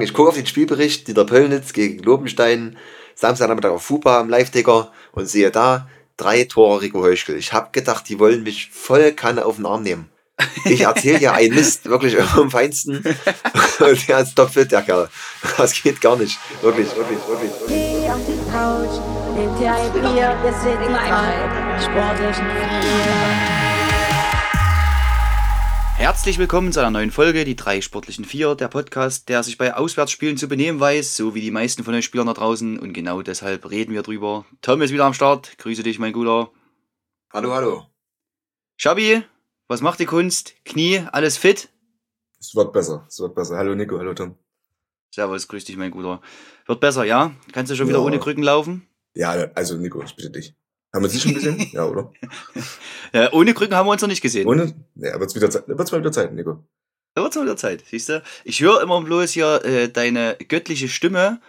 Ich gucke auf den Spielbericht, Dieter Pöllnitz gegen Lobenstein, Samstagnachmittag auf FUPA im Live-Ticker und sehe da drei Tore Rico Heuschkel. Ich habe gedacht, die wollen mich voll Kanne auf den Arm nehmen. Ich erzähle ja einen Mist, wirklich am feinsten. Und der ist topfit, der Kerl. Das geht gar nicht. Wirklich, wirklich, wirklich. Geh auf die Couch, nimm dir ein Bier, wir sind drei sportlichen Vier. Herzlich willkommen zu einer neuen Folge, die drei sportlichen Vier, der Podcast, der sich bei Auswärtsspielen zu benehmen weiß, so wie die meisten von euch Spielern da draußen. Und genau deshalb reden wir drüber. Tom ist wieder am Start. Grüße dich, mein Guter. Hallo, hallo. Schabi, was macht die Kunst? Knie, alles fit? Es wird besser, es wird besser. Hallo Nico, hallo Tom. Servus, grüß dich, mein Guter. Wird besser, ja? Kannst du schon wieder Ja. ohne Krücken laufen? Ja, also Nico, ich bitte dich. Haben wir sie schon gesehen? ja, oder? Ja, ohne Krücken haben wir uns noch nicht gesehen. Ohne? Ja, wird's wieder Zeit, wird's mal wieder Zeit, Nico. Da wird's mal wieder Zeit, siehst du? Ich höre immer bloß hier äh, deine göttliche Stimme,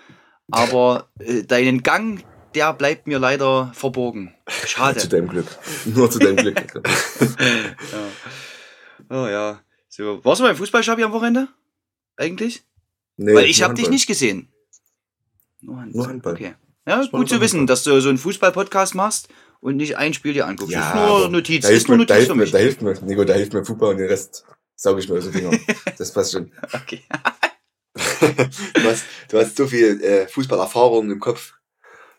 aber äh, deinen Gang, der bleibt mir leider verborgen. Zu Schade. deinem Glück. Nur zu deinem Glück. Nico. Oh ja. So, warst du beim Fußballschabi am Wochenende? Eigentlich? Nee, Weil ich habe dich nicht gesehen. Nur Handball. Nur Handball. Okay. Ja, gut zu nur wissen, dass du so einen Fußball-Podcast machst und nicht ein Spiel dir anguckst. Ja, ist nur Notiz. Da Ist hilft, nur mir, da, Notiz mir, mich. da hilft mir, Nico, da hilft mir Fußball und den Rest sauge ich mir aus den Fingern. Das passt schon. Okay. Du hast, du hast so viel äh, Fußballerfahrung im Kopf.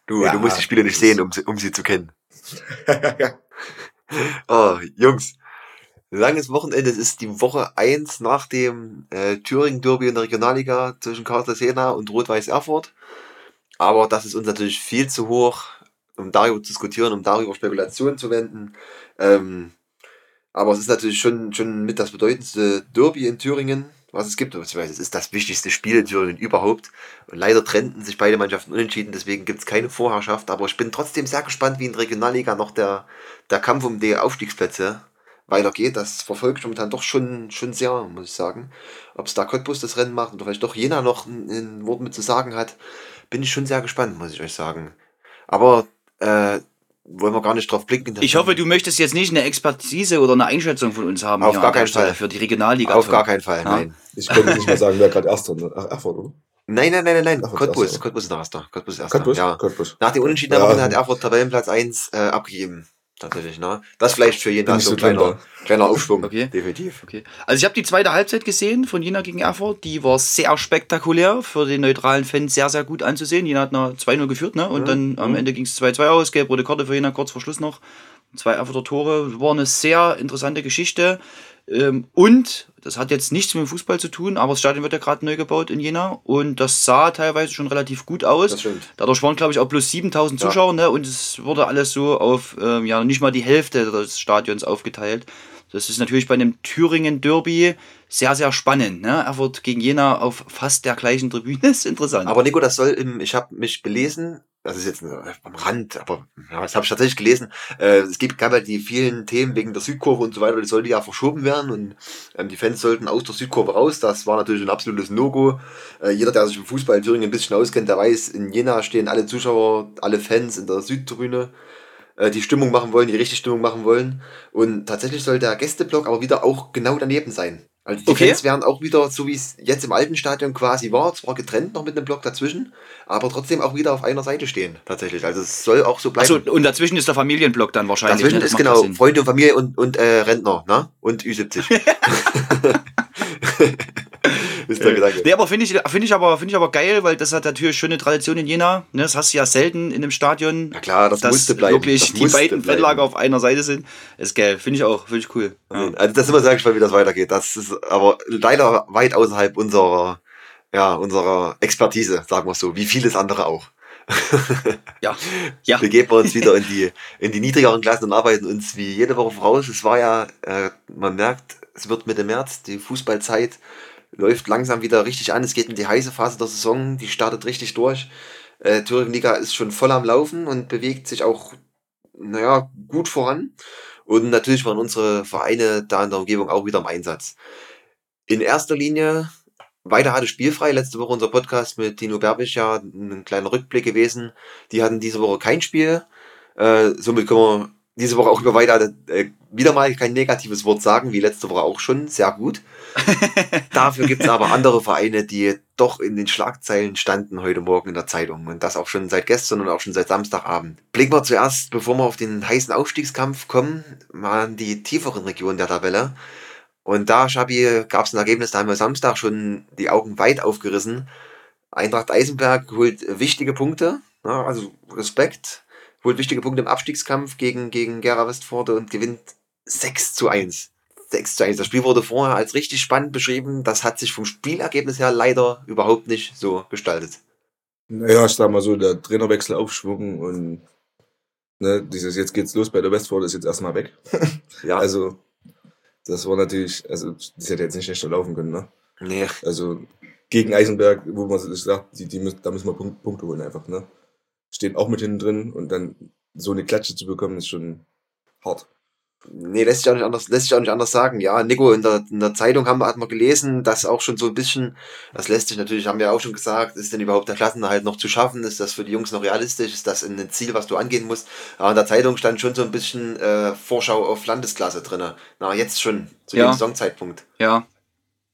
Du, Ja. du musst die Spiele nicht sehen, um, sie- um sie zu kennen. Oh, Jungs. Langes Wochenende. Es ist die Woche eins nach dem äh, Thüringen-Derby in der Regionalliga zwischen Karlsruhe Jena und Rot-Weiß Erfurt. Aber das ist uns natürlich viel zu hoch, um darüber zu diskutieren, um darüber Spekulationen zu wenden. Ähm, aber es ist natürlich schon, schon mit das bedeutendste Derby in Thüringen, was es gibt. Beziehungsweise es ist das wichtigste Spiel in Thüringen überhaupt. Und leider trennten sich beide Mannschaften unentschieden, deswegen gibt es keine Vorherrschaft. Aber ich bin trotzdem sehr gespannt, wie in der Regionalliga noch der, der Kampf um die Aufstiegsplätze weitergeht. Das verfolgt momentan doch schon, schon sehr, muss ich sagen. Ob es da Cottbus das Rennen macht oder vielleicht doch Jena noch ein, ein Wort mit zu sagen hat, bin ich schon sehr gespannt, muss ich euch sagen. Aber äh, wollen wir gar nicht drauf blicken. Ich hoffe, du möchtest jetzt nicht eine Expertise oder eine Einschätzung von uns haben. Auf gar keinen Fall. Für die Regionalliga. Auf gar keinen Fall, Ja. nein. Ich könnte nicht mal sagen, wer gerade Erster ist. Ach, Erfurt, oder? Nein, nein, nein, nein, nein. Erfurt Cottbus. Cottbus ist der Erster. Cottbus ist Erster. Cottbus? Ja. Cottbus. Nach dem Unentschieden Ja. ja. hat Erfurt Tabellenplatz 1 äh, abgegeben. Tatsächlich, ne? Das vielleicht für jeden so ein so drin kleiner, kleiner Aufschwung. Okay. Definitiv. Okay. Also ich habe die zweite Halbzeit gesehen von Jena gegen Erfurt. Die war sehr spektakulär, für den neutralen Fan sehr, sehr gut anzusehen. Jena hat nach 2-0 geführt, ne? Und Mhm. dann am Ende ging es 2-2 aus, gelb-rote Karte für Jena kurz vor Schluss noch. Zwei Erfurter Tore. War eine sehr interessante Geschichte. Ähm, und das hat jetzt nichts mit dem Fußball zu tun, aber das Stadion wird ja gerade neu gebaut in Jena und das sah teilweise schon relativ gut aus. Das. Dadurch waren, glaube ich, auch plus 7000 Ja. Zuschauer, ne? Und es wurde alles so auf, ähm, ja, nicht mal die Hälfte des Stadions aufgeteilt. Das ist natürlich bei einem Thüringen-Derby sehr, sehr spannend, ne? Erfurt gegen Jena auf fast der gleichen Tribüne ist interessant. Aber Nico, das soll im, ich habe mich belesen, das ist jetzt äh, am Rand, aber ja, das habe ich tatsächlich gelesen. Äh, es gibt gab halt die vielen Themen wegen der Südkurve und so weiter, die sollte ja verschoben werden und ähm, die Fans sollten aus der Südkurve raus. Das war natürlich ein absolutes No-Go. Äh, jeder, der sich im Fußball in Thüringen ein bisschen auskennt, der weiß, in Jena stehen alle Zuschauer, alle Fans in der Südtribüne, äh, die Stimmung machen wollen, die richtig Stimmung machen wollen. Und tatsächlich soll der Gästeblock aber wieder auch genau daneben sein. Also die Okay. Fans werden auch wieder, so wie es jetzt im alten Stadion quasi war, zwar getrennt noch mit einem Block dazwischen, aber trotzdem auch wieder auf einer Seite stehen, tatsächlich. Also es soll auch so bleiben. Achso, und dazwischen ist der Familienblock dann wahrscheinlich. dazwischen ne? Ist genau. Freunde und Familie und, und äh, Rentner, ne? Und Ü70. ist der Gedanke. Nee, aber finde ich, finde ich aber, finde ich aber geil, weil das hat natürlich schon eine Tradition in Jena. Ne? Das hast du ja selten in einem Stadion. Na klar, das dass musste bleiben. wirklich das die beiden. Fettlager auf einer Seite sind. Ist geil. Finde ich auch. Finde ich cool. Ja. Also das sind wir sehr gespannt, wie das weitergeht. Das ist aber leider weit außerhalb unserer, ja, unserer Expertise, sagen wir so, wie vieles andere auch. Ja. Ja. begeben wir uns wieder in die, in die niedrigeren Klassen und arbeiten uns wie jede Woche voraus. Es war ja, äh, man merkt, es wird Mitte März, die Fußballzeit läuft langsam wieder richtig an. Es geht in die heiße Phase der Saison, die startet richtig durch. Äh, Thüringen Liga ist schon voll am Laufen und bewegt sich auch, naja, gut voran. Und natürlich waren unsere Vereine da in der Umgebung auch wieder im Einsatz. In erster Linie weiter hatte spielfrei. Letzte Woche unser Podcast mit Dino Berbisch ja ein kleiner Rückblick gewesen. Die hatten diese Woche kein Spiel. Äh, somit können wir diese Woche auch über weiter äh, wieder mal kein negatives Wort sagen, wie letzte Woche auch schon. Sehr gut. Dafür gibt es aber andere Vereine, die doch in den Schlagzeilen standen heute Morgen in der Zeitung. Und das auch schon seit gestern und auch schon seit Samstagabend. Blicken wir zuerst, bevor wir auf den heißen Aufstiegskampf kommen, mal in die tieferen Regionen der Tabelle. Und da, Schabi, gab es ein Ergebnis, da haben wir Samstag schon die Augen weit aufgerissen. Eintracht Eisenberg holt wichtige Punkte, ja, also Respekt, holt wichtige Punkte im Abstiegskampf gegen, gegen Gera Westforde und gewinnt 6 zu 1. 6 zu 1. Das Spiel wurde vorher als richtig spannend beschrieben. Das hat sich vom Spielergebnis her leider überhaupt nicht so gestaltet. Naja, ich sag mal so, der Trainerwechsel aufschwung und ne, dieses jetzt geht's los bei der Westford ist jetzt erstmal weg. Ja, Also, das war natürlich, also das hätte jetzt nicht schlechter laufen können, ne? nee, Also gegen Eisenberg, wo man sich sagt, die, die müssen, da müssen wir Punk- Punkte holen einfach, ne? Stehen auch mit hinten drin und dann so eine Klatsche zu bekommen, ist schon hart. Nee, lässt sich auch nicht anders, lässt sich auch nicht anders sagen. Ja, Nico, in der, in der Zeitung haben wir, hat man gelesen, dass auch schon so ein bisschen, das lässt sich natürlich, haben wir auch schon gesagt, ist denn überhaupt der Klassenerhalt noch zu schaffen? Ist das für die Jungs noch realistisch? Ist das ein Ziel, was du angehen musst? Aber in der Zeitung stand schon so ein bisschen äh, Vorschau auf Landesklasse drinne. Na, jetzt schon, zu Ja. dem Saisonzeitpunkt. Ja.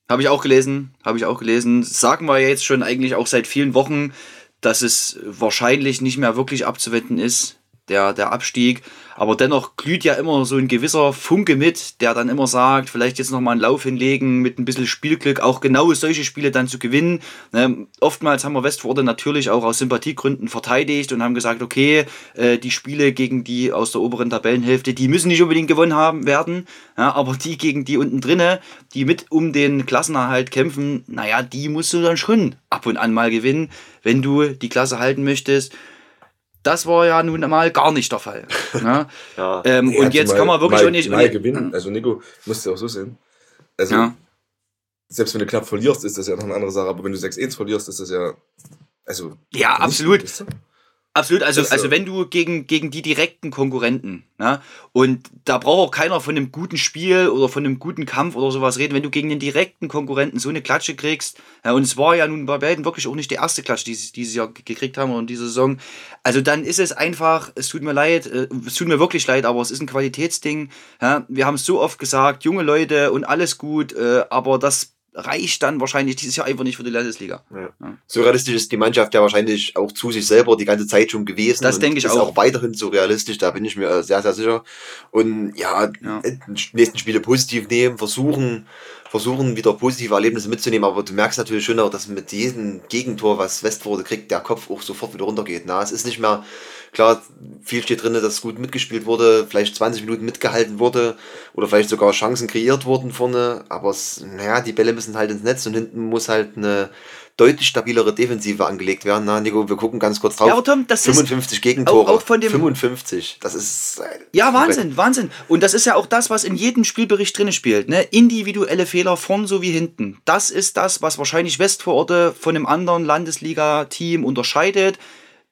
Habe ich auch gelesen, habe ich auch gelesen. Sagen wir jetzt schon eigentlich auch seit vielen Wochen, dass es wahrscheinlich nicht mehr wirklich abzuwenden ist, der, der Abstieg. Aber dennoch glüht ja immer so ein gewisser Funke mit, der dann immer sagt, vielleicht jetzt nochmal einen Lauf hinlegen mit ein bisschen Spielglück, auch genau solche Spiele dann zu gewinnen. Ne, oftmals haben wir Westforde natürlich auch aus Sympathiegründen verteidigt und haben gesagt, okay, äh, die Spiele gegen die aus der oberen Tabellenhälfte, die müssen nicht unbedingt gewonnen haben werden, ja, aber die gegen die unten drinne, die mit um den Klassenerhalt kämpfen, naja, die musst du dann schon ab und an mal gewinnen, wenn du die Klasse halten möchtest. Das war ja nun mal gar nicht der Fall. Ne? Ja. ähm, und jetzt zumal kann man wirklich mal, auch nicht. mal gewinnen. Also Nico, musst du auch so sehen. Also Ja. selbst wenn du knapp verlierst, ist das ja noch eine andere Sache. Aber wenn du 6-1 verlierst, ist das ja also Ja, nicht absolut. Absolut, also, also wenn du gegen, gegen die direkten Konkurrenten, ne, und da braucht auch keiner von einem guten Spiel oder von einem guten Kampf oder sowas reden, wenn du gegen den direkten Konkurrenten so eine Klatsche kriegst, ja, und es war ja nun bei beiden wirklich auch nicht die erste Klatsche, die sie dieses Jahr gekriegt haben oder in dieser Saison, also dann ist es einfach, es tut mir leid, äh, es tut mir wirklich leid, aber es ist ein Qualitätsding, ja, wir haben es so oft gesagt, junge Leute und alles gut, äh, aber das reicht dann wahrscheinlich dieses Jahr einfach nicht für die Landesliga. So realistisch ist die Mannschaft ja wahrscheinlich auch zu sich selber die ganze Zeit schon gewesen. Das denke ich ist auch. auch weiterhin so realistisch, da bin ich mir sehr, sehr sicher. Und ja, Ja. nächsten Spiele positiv nehmen, versuchen, versuchen wieder positive Erlebnisse mitzunehmen, aber du merkst natürlich schon auch, dass mit jedem Gegentor, was Westforde kriegt, der Kopf auch sofort wieder runtergeht. Na, es ist nicht mehr, klar, viel steht drin, dass gut mitgespielt wurde, vielleicht 20 Minuten mitgehalten wurde oder vielleicht sogar Chancen kreiert wurden vorne, aber es, naja, die Bälle müssen halt ins Netz und hinten muss halt eine deutlich stabilere Defensive angelegt werden. Na, Nico, wir gucken ganz kurz drauf. Ja, aber Tom, das ist 55 Gegentore. auch- auch von dem- 55. Das ist. äh, Ja. Wahnsinn, Wahnsinn. Und das ist ja auch das, was in jedem Spielbericht drin spielt. Ne? Individuelle Fehler vorn sowie hinten. Das ist das, was wahrscheinlich Westvororte von einem anderen Landesliga-Team unterscheidet.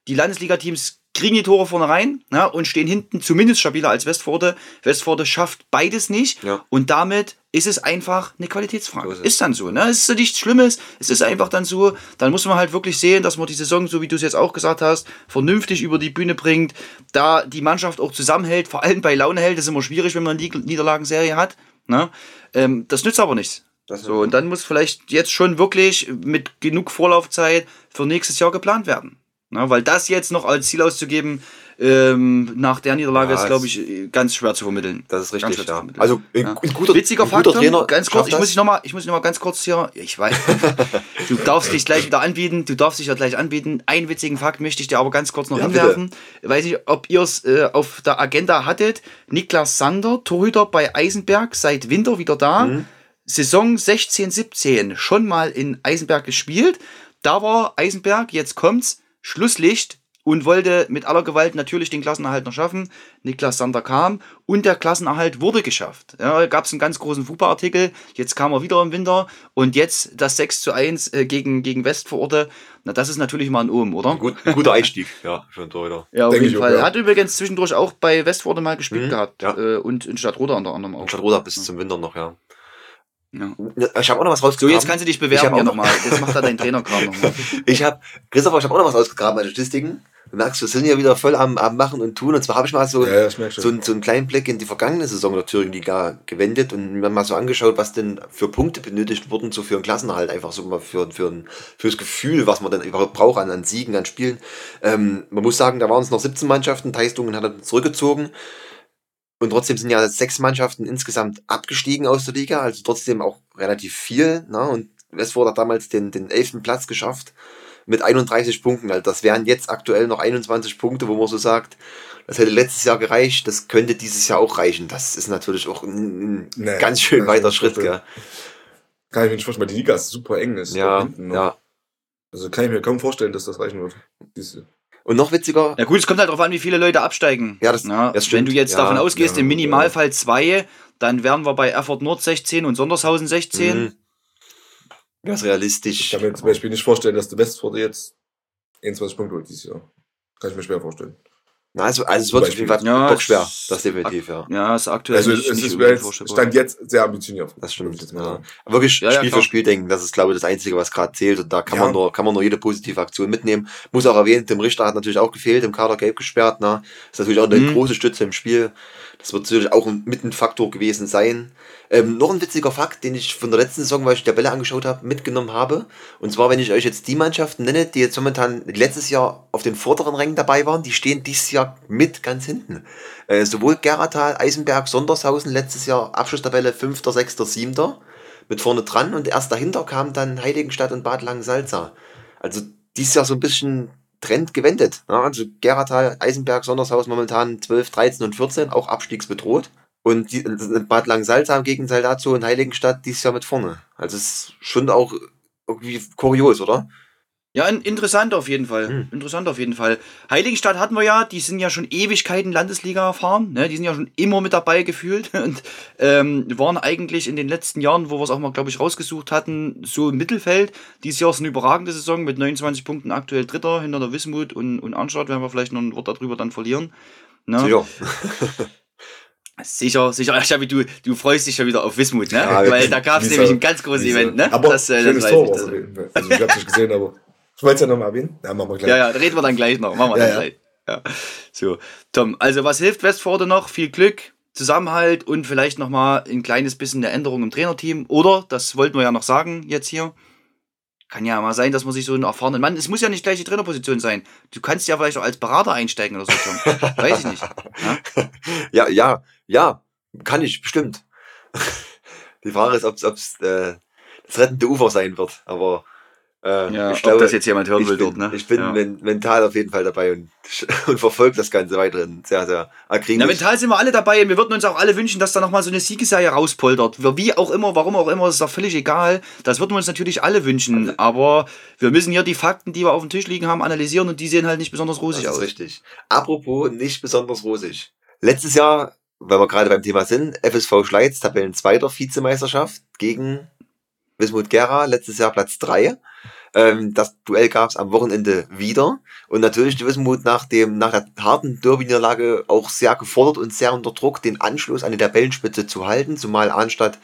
Die Landesliga-Teams kriegen die Tore vorne rein ne? und stehen hinten zumindest stabiler als Westforde. Westforde schafft beides nicht. Ja. Und damit ist es einfach eine Qualitätsfrage. So ist, ist dann so. Ne? Es ist ja nichts Schlimmes. Es ist einfach dann so. Dann muss man halt wirklich sehen, dass man die Saison, so wie du es jetzt auch gesagt hast, vernünftig über die Bühne bringt. Da die Mannschaft auch zusammenhält. Vor allem bei Laune hält. Das ist immer schwierig, wenn man eine Nieder- Niederlagenserie hat. Ne? Ähm, das nützt aber nichts. So, und dann muss vielleicht jetzt schon wirklich mit genug Vorlaufzeit für nächstes Jahr geplant werden. Na, weil das jetzt noch als Ziel auszugeben, ähm, nach der Niederlage Ja, ist, glaube ich, ganz schwer zu vermitteln. Das ist richtig, ja. Also ein, Ja. guter, Witziger ein guter Fakt, Trainer. ganz kurz, ich muss dich nochmal, ich muss dich noch mal ganz kurz hier, ich weiß, du darfst dich gleich wieder anbieten, du darfst dich ja gleich anbieten. Einen witzigen Fakt möchte ich dir aber ganz kurz noch Ja, hinwerfen. Weiß nicht, ob ihr es äh, auf der Agenda hattet. Niklas Sander, Torhüter bei Eisenberg, seit Winter wieder da. Mhm. Saison 16, 17 schon mal in Eisenberg gespielt. Da war Eisenberg, jetzt kommt's, Schlusslicht und wollte mit aller Gewalt natürlich den Klassenerhalt noch schaffen. Niklas Sander kam und der Klassenerhalt wurde geschafft. Ja, gab es einen ganz großen Fußballartikel. Jetzt kam er wieder im Winter und jetzt das 6 zu 1 äh, gegen, gegen Westvororte. Na, das ist natürlich mal ein Ohm, oder? Gut, ein guter Einstieg, ja, für einen Torhüter. Ja, auf jeden ich auch, Fall. ja. Hat übrigens zwischendurch auch bei Westvorte mal gespielt Mhm, gehabt. ja. Äh, und in Stadtroda unter anderem auch. Und Stadtroda bis zum Winter noch, ja. Ja. Ich habe auch noch was So, rausgegraben. jetzt kannst du dich Ich bewerben noch- nochmal. Jetzt macht er deinen Trainerkram nochmal. Ich habe, Christopher, ich habe auch noch was ausgegraben an Statistiken. Du merkst, wir sind ja wieder voll am, am Machen und Tun. Und zwar habe ich mal so, Ja, ja, so, einen- so einen kleinen Blick in die vergangene Saison der Thüringen-Liga gewendet und mir mal so angeschaut, was denn für Punkte benötigt wurden, so für einen Klassenerhalt, einfach so mal für, für ein, fürs Gefühl, was man dann überhaupt braucht an, an Siegen, an Spielen. Ähm, man muss sagen, da waren es noch 17 Mannschaften, Teistungen hat er zurückgezogen. Und trotzdem sind ja sechs Mannschaften insgesamt abgestiegen aus der Liga, also trotzdem auch relativ viel. Ne? Und Westford hat damals den, den elften Platz geschafft mit 31 Punkten. Also das wären jetzt aktuell noch 21 Punkte, wo man so sagt, das hätte letztes Jahr gereicht, das könnte dieses Jahr auch reichen. Das ist natürlich auch ein, Nee, ganz schön mir weiter Schritt. Gell? Kann ich mir nicht vorstellen, weil die Liga ist super eng ist. Ja, hinten ja. Also kann ich mir kaum vorstellen, dass das reichen wird. Diese, Und noch witziger, Ja gut, es kommt halt darauf an, wie viele Leute absteigen. Ja, das- Na, das stimmt. Wenn du jetzt Ja, davon ausgehst, ja, im Minimalfall zwei, dann wären wir bei Erfurt Nord 16 und Sondershausen 16. mh, wäre es ich realistisch. kann mir zum Beispiel nicht vorstellen, dass der Westford jetzt 21 Punkte holt dieses Jahr. Kann ich mir schwer vorstellen. Na, Also, also es wird auf jeden Fall Ja, bockschwer, es- das definitiv, ja. Ja, ist aktuell Also nicht, es nicht ist stand jetzt sehr ambitioniert. Das stimmt. Ja. sagen. Wirklich Ja, ja, Spiel für Spiel denken, das ist, glaube ich, das Einzige, was gerade zählt. Und da kann Ja. man nur, kann man nur jede positive Aktion mitnehmen. Muss auch erwähnen, Tim Richter hat natürlich auch gefehlt, im Kader gelb gesperrt. Ne? Ist natürlich auch eine Mhm. große Stütze im Spiel. Das wird natürlich auch mit ein Faktor gewesen sein. Ähm, noch ein witziger Fakt, den ich von der letzten Saison, weil ich die Tabelle angeschaut habe, mitgenommen habe. Und zwar, wenn ich euch jetzt die Mannschaften nenne, die jetzt momentan letztes Jahr auf den vorderen Rängen dabei waren, die stehen dieses Jahr mit ganz hinten. Äh, sowohl Geratal, Eisenberg, Sondershausen letztes Jahr Abschlusstabelle 5., 6., 7. mit vorne dran und erst dahinter kam dann Heiligenstadt und Bad Langensalza. Also dieses Jahr so ein bisschen Trend gewendet. Ne? Also Geratal, Eisenberg, Sondershausen momentan 12, 13 und 14, auch abstiegsbedroht. Und die, Bad Langensalza im Gegenteil dazu und Heiligenstadt dieses Jahr mit vorne. Also es ist schon auch irgendwie kurios, oder? Ja, in, interessant auf jeden Fall. Hm. Interessant auf jeden Fall. Heiligenstadt hatten wir ja, die sind ja schon Ewigkeiten Landesliga erfahren. Ne? Die sind ja schon immer mit dabei gefühlt und ähm, waren eigentlich in den letzten Jahren, wo wir es auch mal, glaube ich, rausgesucht hatten, so im Mittelfeld. Dieses Jahr ist eine überragende Saison mit 29 Punkten aktuell Dritter hinter der Wismut und, und Arnstadt, werden wir vielleicht noch ein Wort darüber dann verlieren. Ne? Sicher. Sicher, sicher. Schabi, du, du freust dich schon wieder auf Wismut, ne? Ja, Weil da gab es nämlich ein ganz großes Event, ne? Aber das, äh, schönes das Tor ich. Fall. Also ich hab's nicht gesehen, aber ich wollte es ja nochmal erwähnen. Ja, machen wir gleich. Ja, ja, reden wir dann gleich noch. Machen wir Ja, dann gleich. Ja. So, Tom, also was hilft Westforde noch? Viel Glück, Zusammenhalt und vielleicht nochmal ein kleines bisschen eine Änderung im Trainerteam. Oder, das wollten wir ja noch sagen jetzt hier, kann ja mal sein, dass man sich so einen erfahrenen Mann, es muss ja nicht gleich die Trainerposition sein. Du kannst ja vielleicht auch als Berater einsteigen oder so, Tom. Weiß ich nicht. Ja? Ja, ja, ja, kann ich, bestimmt. Die Frage ist, ob es äh, das rettende Ufer sein wird. Aber äh, Ja, ich ob glaube, das jetzt jemand hören will bin, dort, ne? ich bin ja. men mental auf jeden Fall dabei und, und verfolge das Ganze weiterhin sehr, sehr akribisch. Na, mental sind wir alle dabei und wir würden uns auch alle wünschen, dass da nochmal so eine Siegesserie rauspoltert. Wie auch immer, warum auch immer, ist auch völlig egal. Das würden wir uns natürlich alle wünschen. Aber wir müssen hier die Fakten, die wir auf dem Tisch liegen haben, analysieren und die sehen halt nicht besonders das rosig ist aus. richtig. Apropos nicht besonders rosig. Letztes Jahr, weil wir gerade beim Thema sind, FSV Schleiz, Tabellenzweiter Vizemeisterschaft gegen Wismut Gera, letztes Jahr Platz 3. Ähm, das Duell gab es am Wochenende wieder. Und natürlich die Wismut nach, dem, nach der harten Derby-Niederlage auch sehr gefordert und sehr unter Druck, den Anschluss an die Tabellenspitze zu halten, zumal Arnstadt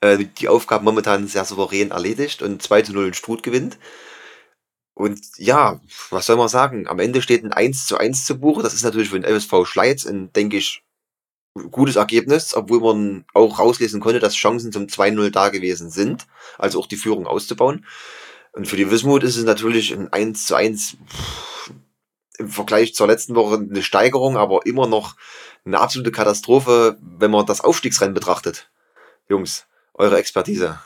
äh, die Aufgabe momentan sehr souverän erledigt und 2 zu 0 in Struth gewinnt. Und ja, was soll man sagen? Am Ende steht ein 1 zu 1 zu Buche. Das ist natürlich für den FSV Schleiz ein, denke ich, gutes Ergebnis, obwohl man auch rauslesen konnte, dass Chancen zum 2-0 da gewesen sind, also auch die Führung auszubauen. Und für die Wismut ist es natürlich ein 1 zu 1 pff, im Vergleich zur letzten Woche eine Steigerung, aber immer noch eine absolute Katastrophe, wenn man das Aufstiegsrennen betrachtet. Jungs, eure Expertise.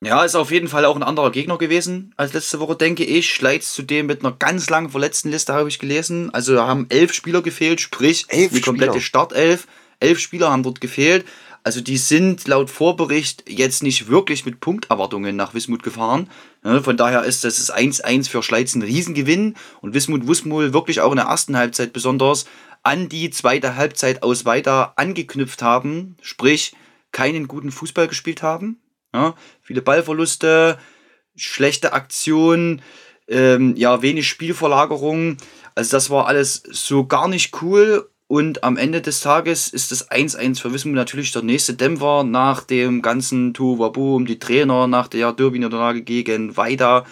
Ja, ist auf jeden Fall auch ein anderer Gegner gewesen als letzte Woche, denke ich. Schleiz zudem mit einer ganz langen verletzten Liste, habe ich gelesen. Also da haben elf Spieler gefehlt, sprich Elf die komplette Spieler? Startelf. Elf Spieler haben dort gefehlt. Also die sind laut Vorbericht jetzt nicht wirklich mit Punkterwartungen nach Wismut gefahren. Ja, von daher ist das das 1-1 für Schleiz ein Riesengewinn. Und Wismut Wusmul wirklich auch in der ersten Halbzeit besonders an die zweite Halbzeit aus weiter angeknüpft haben. Sprich, keinen guten Fußball gespielt haben. Ja, viele Ballverluste, schlechte Aktionen, ähm, ja, wenig Spielverlagerung. Also das war alles so gar nicht cool. Und am Ende des Tages ist das 1-1 für Wismut natürlich der nächste Dämpfer nach dem ganzen Tuwabu um die Trainer, nach der Derby-Niederlage gegen Weida.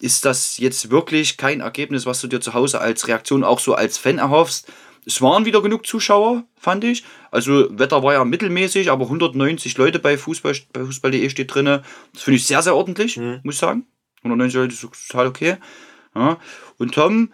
ist das jetzt wirklich kein Ergebnis, was du dir zu Hause als Reaktion auch so als Fan erhoffst. Es waren wieder genug Zuschauer, fand ich. Also Wetter war ja mittelmäßig, aber 190 Leute bei Fußball bei Fußball.de steht drin. Das finde ich sehr, sehr ordentlich, Mhm. muss ich sagen. 190 Leute ist total okay. Ja. Und Tom,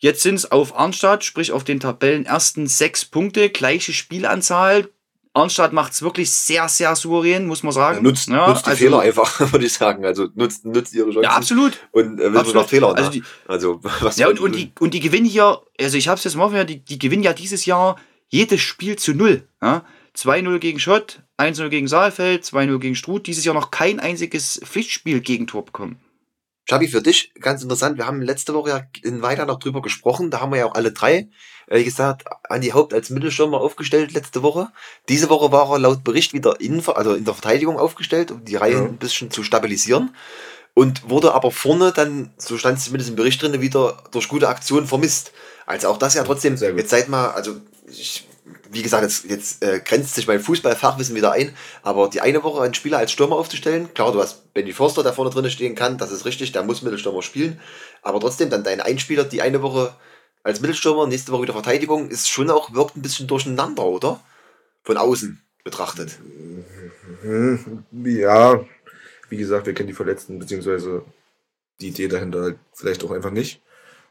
jetzt sind es auf Arnstadt, sprich auf den Tabellen ersten sechs Punkte, gleiche Spielanzahl. Arnstadt macht es wirklich sehr, sehr souverän, muss man sagen. Nutzt, ja, nutzt die also- Fehler einfach, würde ich sagen. Also nutzt, nutzt ihre Chancen Ja, absolut. und äh, will absolut. nach Fehlern. Also die, also was ja, und, und, die, und die gewinnen hier, also ich habe es jetzt mal aufgehört, die, die gewinnen ja dieses Jahr jedes Spiel zu null. Ja? 2-0 gegen Schott, 1-0 gegen Saalfeld, 2-0 gegen Struth. Dieses Jahr noch kein einziges Pflichtspiel-Gegentor bekommen. Schabi, für dich ganz interessant. Wir haben letzte Woche ja in Weiter noch drüber gesprochen. Da haben wir ja auch alle drei, äh, wie gesagt, Andi Haupt als Mittelstürmer aufgestellt letzte Woche. Diese Woche war er laut Bericht wieder in, also in der Verteidigung aufgestellt, um die Reihe Ja. ein bisschen zu stabilisieren. Und wurde aber vorne dann, so stand es zumindest im Bericht drin, wieder durch gute Aktionen vermisst. Also auch das ja trotzdem, jetzt seid mal, also ich, wie gesagt, jetzt, jetzt äh, grenzt sich mein Fußballfachwissen wieder ein, aber die eine Woche einen Spieler als Stürmer aufzustellen, klar, du hast Benny Forster, der vorne drin stehen kann, das ist richtig, der muss Mittelstürmer spielen, aber trotzdem dann dein Einspieler die eine Woche als Mittelstürmer, nächste Woche wieder Verteidigung, ist schon auch, wirkt ein bisschen durcheinander, oder? Von außen betrachtet. Ja, wie gesagt, wir kennen die Verletzten, beziehungsweise die Idee dahinter halt vielleicht auch einfach nicht.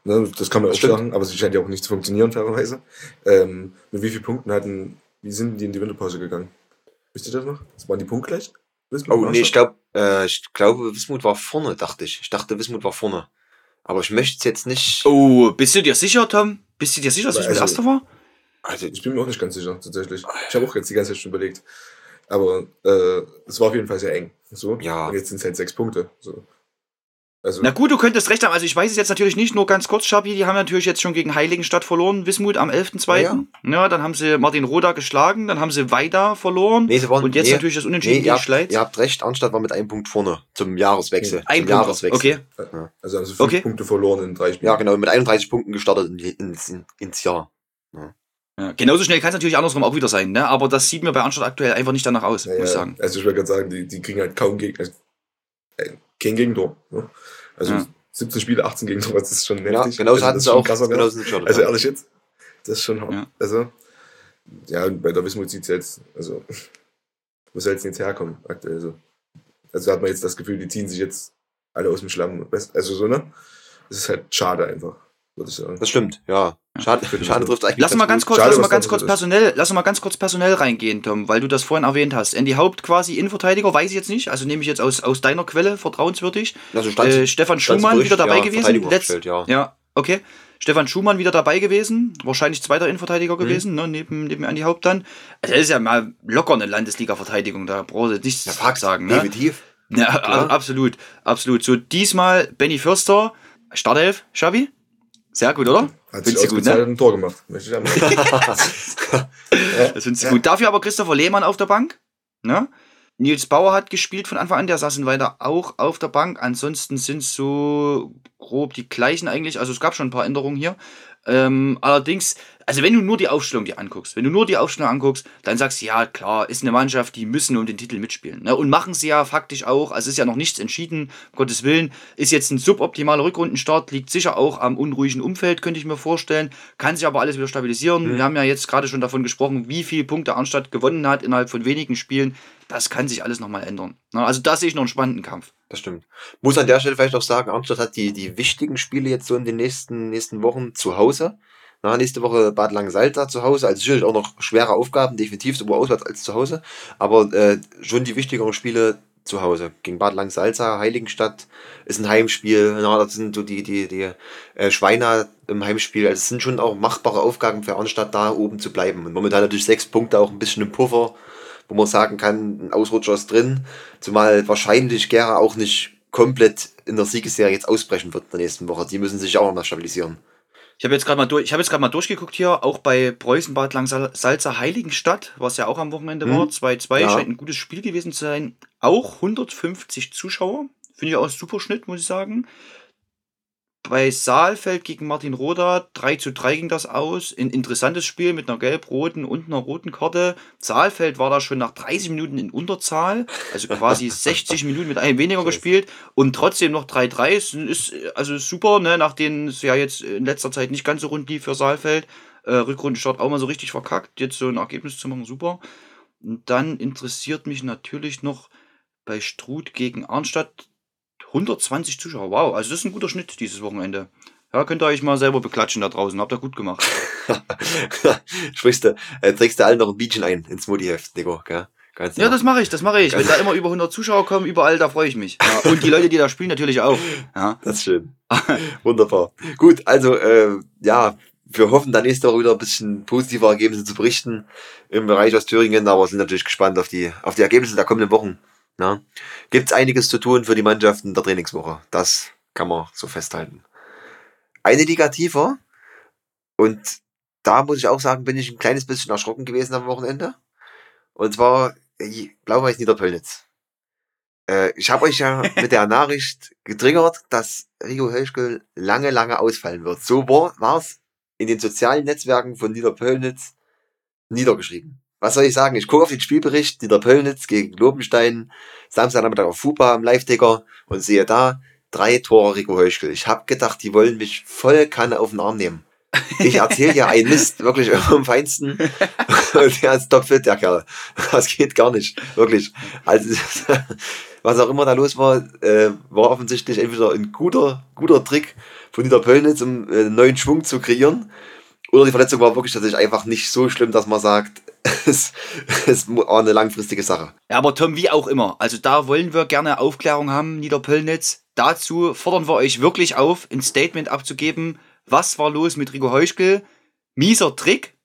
Ne, das kann man Das auch stimmt. sagen, aber sie scheint ja auch nicht zu funktionieren, fairerweise. Ähm, mit wie vielen Punkten hatten, wie sind die in die Winterpause gegangen? Wisst ihr das noch? Das waren die punktgleich? Wismut, Oh, nee, ich glaube, äh, ich glaube, Wismut war vorne, dachte ich. Ich dachte, Wismut war vorne. Aber ich möchte es jetzt nicht. Oh, bist du dir sicher, Tom? Bist du dir sicher, dass der also- Erste war? Also, Ich bin mir auch nicht ganz sicher, tatsächlich. Ich habe auch jetzt die ganze Zeit schon überlegt. Aber äh, es war auf jeden Fall sehr eng. So. Ja. Und jetzt sind es halt sechs Punkte. So. Also, Na gut, du könntest recht haben. Also ich weiß es jetzt natürlich nicht, nur ganz kurz, Schabi, die haben natürlich jetzt schon gegen Heiligenstadt verloren, Wismut am 11.2. Ja, Ja, dann haben sie Martin Roda geschlagen, dann haben sie Weida verloren. nee, sie waren, und jetzt nee, natürlich das Unentschieden nee, ihr, gegen habt, Schleiz. ihr habt recht, Arnstadt war mit einem Punkt vorne zum Jahreswechsel. Ein zum Punkt. Jahreswechsel. Okay. also haben sie fünf Okay. Punkte verloren in drei Spielen. Ja, genau, mit 31 Punkten gestartet in, ins, in, ins Jahr. Ja, genauso schnell kann es natürlich andersrum auch wieder sein, ne? aber das sieht mir bei Anstatt aktuell einfach nicht danach aus, Ja, muss ich ja. sagen. Also ich würde gerade sagen, die, die kriegen halt kaum Gegner. Kein Gegentor. Ne? Also Ja. 17 Spiele, 18 Gegentore, das ist schon Ja, heftig. genau so also, hatten sie auch. krasser Genau schon, Also ja. ehrlich jetzt, das ist schon hart. Ja. Also, ja, und bei der Wismut sieht es jetzt, also, wo soll es denn jetzt herkommen aktuell so? Also hat man jetzt das Gefühl, die ziehen sich jetzt alle aus dem Schlamm. Also so, ne? Das ist halt schade einfach, würde ich sagen. Das stimmt, ja. Schade, schade trifft eigentlich. Lass mal ganz gut. kurz, Schade, lass mal ganz kurz personell, lass mal ganz kurz personell reingehen, Tom, weil du das vorhin erwähnt hast. Andy Haupt quasi Innenverteidiger, weiß ich jetzt nicht, also nehme ich jetzt aus, aus deiner Quelle vertrauenswürdig. Also stand, Äh, Stefan Schumann Bericht, wieder dabei ja, gewesen. Letzt, ja. ja, okay. Stefan Schumann wieder dabei gewesen, wahrscheinlich zweiter Innenverteidiger Mhm. gewesen, ne, neben, neben Andy Haupt dann. Also das ist ja mal locker eine Landesliga-Verteidigung, da brauchst du nichts Ja, sagen. Ne? definitiv. Ja, Klar. a- absolut, absolut. So, diesmal Benny Förster, Startelf, Schabi? Sehr gut, oder? Hat sich gut, ne? ein Tor gemacht. Möchte ich Das findest du gut. Dafür aber Christopher Lehmann auf der Bank. Ne? Nils Bauer hat gespielt von Anfang an, der saß in weiter auch auf der Bank. Ansonsten sind so grob die gleichen eigentlich. Also es gab schon ein paar Änderungen hier. Ähm, allerdings, also wenn du nur die Aufstellung dir anguckst, wenn du nur die Aufstellung anguckst, dann sagst du, ja klar, ist eine Mannschaft, die müssen um den Titel mitspielen. Ne? Und machen sie ja faktisch auch. Also es ist ja noch nichts entschieden, um Gottes Willen. Ist jetzt ein suboptimaler Rückrundenstart, liegt sicher auch am unruhigen Umfeld, könnte ich mir vorstellen. Kann sich aber alles wieder stabilisieren. Mhm. Wir haben ja jetzt gerade schon davon gesprochen, wie viele Punkte Arnstadt gewonnen hat innerhalb von wenigen Spielen. Das kann sich alles nochmal ändern. Ne? Also da sehe ich noch einen spannenden Kampf. Das stimmt. Muss an der Stelle vielleicht auch sagen, Arnstadt hat die, die wichtigen Spiele jetzt so in den nächsten, nächsten Wochen zu Hause. Na, nächste Woche Bad Langensalza zu Hause. Also sicherlich auch noch schwere Aufgaben, definitiv sowohl auswärts als zu Hause. Aber äh, schon die wichtigeren Spiele zu Hause. Gegen Bad Langensalza, Heiligenstadt ist ein Heimspiel. Na, das sind so die, die, die äh, Schweiner im Heimspiel. Also es sind schon auch machbare Aufgaben für Arnstadt, da oben zu bleiben. Und momentan natürlich sechs Punkte auch ein bisschen im Puffer wo man sagen kann, ein Ausrutscher ist drin, zumal wahrscheinlich Gera auch nicht komplett in der Siegesserie jetzt ausbrechen wird in der nächsten Woche. Die müssen sich auch noch mal stabilisieren. Ich habe jetzt gerade mal, durch, ich hab jetzt grad mal durchgeguckt hier, auch bei Preußen Bad Langsalza Heiligenstadt, was ja auch am Wochenende Mhm. war, 2-2, Ja. scheint ein gutes Spiel gewesen zu sein. Auch 150 Zuschauer, finde ich auch ein super Schnitt, muss ich sagen. Bei Saalfeld gegen Martin Roda. 3 zu 3 ging das aus. Ein interessantes Spiel mit einer gelb-roten und einer roten Karte. Saalfeld war da schon nach 30 Minuten in Unterzahl. Also quasi 60 Minuten mit einem weniger gespielt. Und trotzdem noch 3-3. Ist, ist also super, ne? nachdem es ja jetzt in letzter Zeit nicht ganz so rund lief für Saalfeld. Äh, Rückrundenstart auch mal so richtig verkackt. Jetzt so ein Ergebnis zu machen, super. Und dann interessiert mich natürlich noch bei Struth gegen Arnstadt 120 Zuschauer. Wow, also das ist ein guter Schnitt dieses Wochenende. Ja, könnt ihr euch mal selber beklatschen da draußen. Habt ihr gut gemacht. Sprichst du, äh, trägst du allen noch ein Bietchen ein ins Mutti-Heft, Nico, gell? Ganz Ja, genau. das mache ich, das mache ich. Wenn da immer über 100 Zuschauer kommen, überall, da freue ich mich. Ja, und die Leute, die da spielen, natürlich auch. Ja. Das ist schön. Wunderbar. Gut, also äh, ja, wir hoffen dann nächste Woche wieder ein bisschen positive Ergebnisse zu berichten im Bereich aus Thüringen, aber sind natürlich gespannt auf die, auf die Ergebnisse der kommenden Wochen. Ja. Gibt es einiges zu tun für die Mannschaften der Trainingswoche. Das kann man so festhalten. Eine Liga tiefer und da muss ich auch sagen, bin ich ein kleines bisschen erschrocken gewesen am Wochenende. Und zwar Blau-Weiß Niederpölnitz. Äh, ich habe euch ja mit der Nachricht getriggert, dass Rico Höschkel lange, lange ausfallen wird. So war es in den sozialen Netzwerken von Niederpölnitz niedergeschrieben. Was soll ich sagen? Ich gucke auf den Spielbericht Niederpölnitz gegen Lobenstein, Samstagnachmittag auf FUPA am Live-Ticker und sehe da drei Tore Rico Höschkel. Ich habe gedacht, die wollen mich voll Kanne auf den Arm nehmen. Ich erzähle ja einen Mist, wirklich am feinsten. Und der ist topfit, der Kerl. Das geht gar nicht, wirklich. Also, was auch immer da los war, äh, war offensichtlich entweder ein guter, guter Trick von Dieter Pöllnitz, um äh, neuen Schwung zu kreieren. Oder die Verletzung war wirklich tatsächlich einfach nicht so schlimm, dass man sagt, es, es war eine langfristige Sache. Ja, aber Tom, wie auch immer. Also da wollen wir gerne Aufklärung haben, Niederpöllnitz. Dazu fordern wir euch wirklich auf, ein Statement abzugeben. Was war los mit Rico Heuschkel? Mieser Trick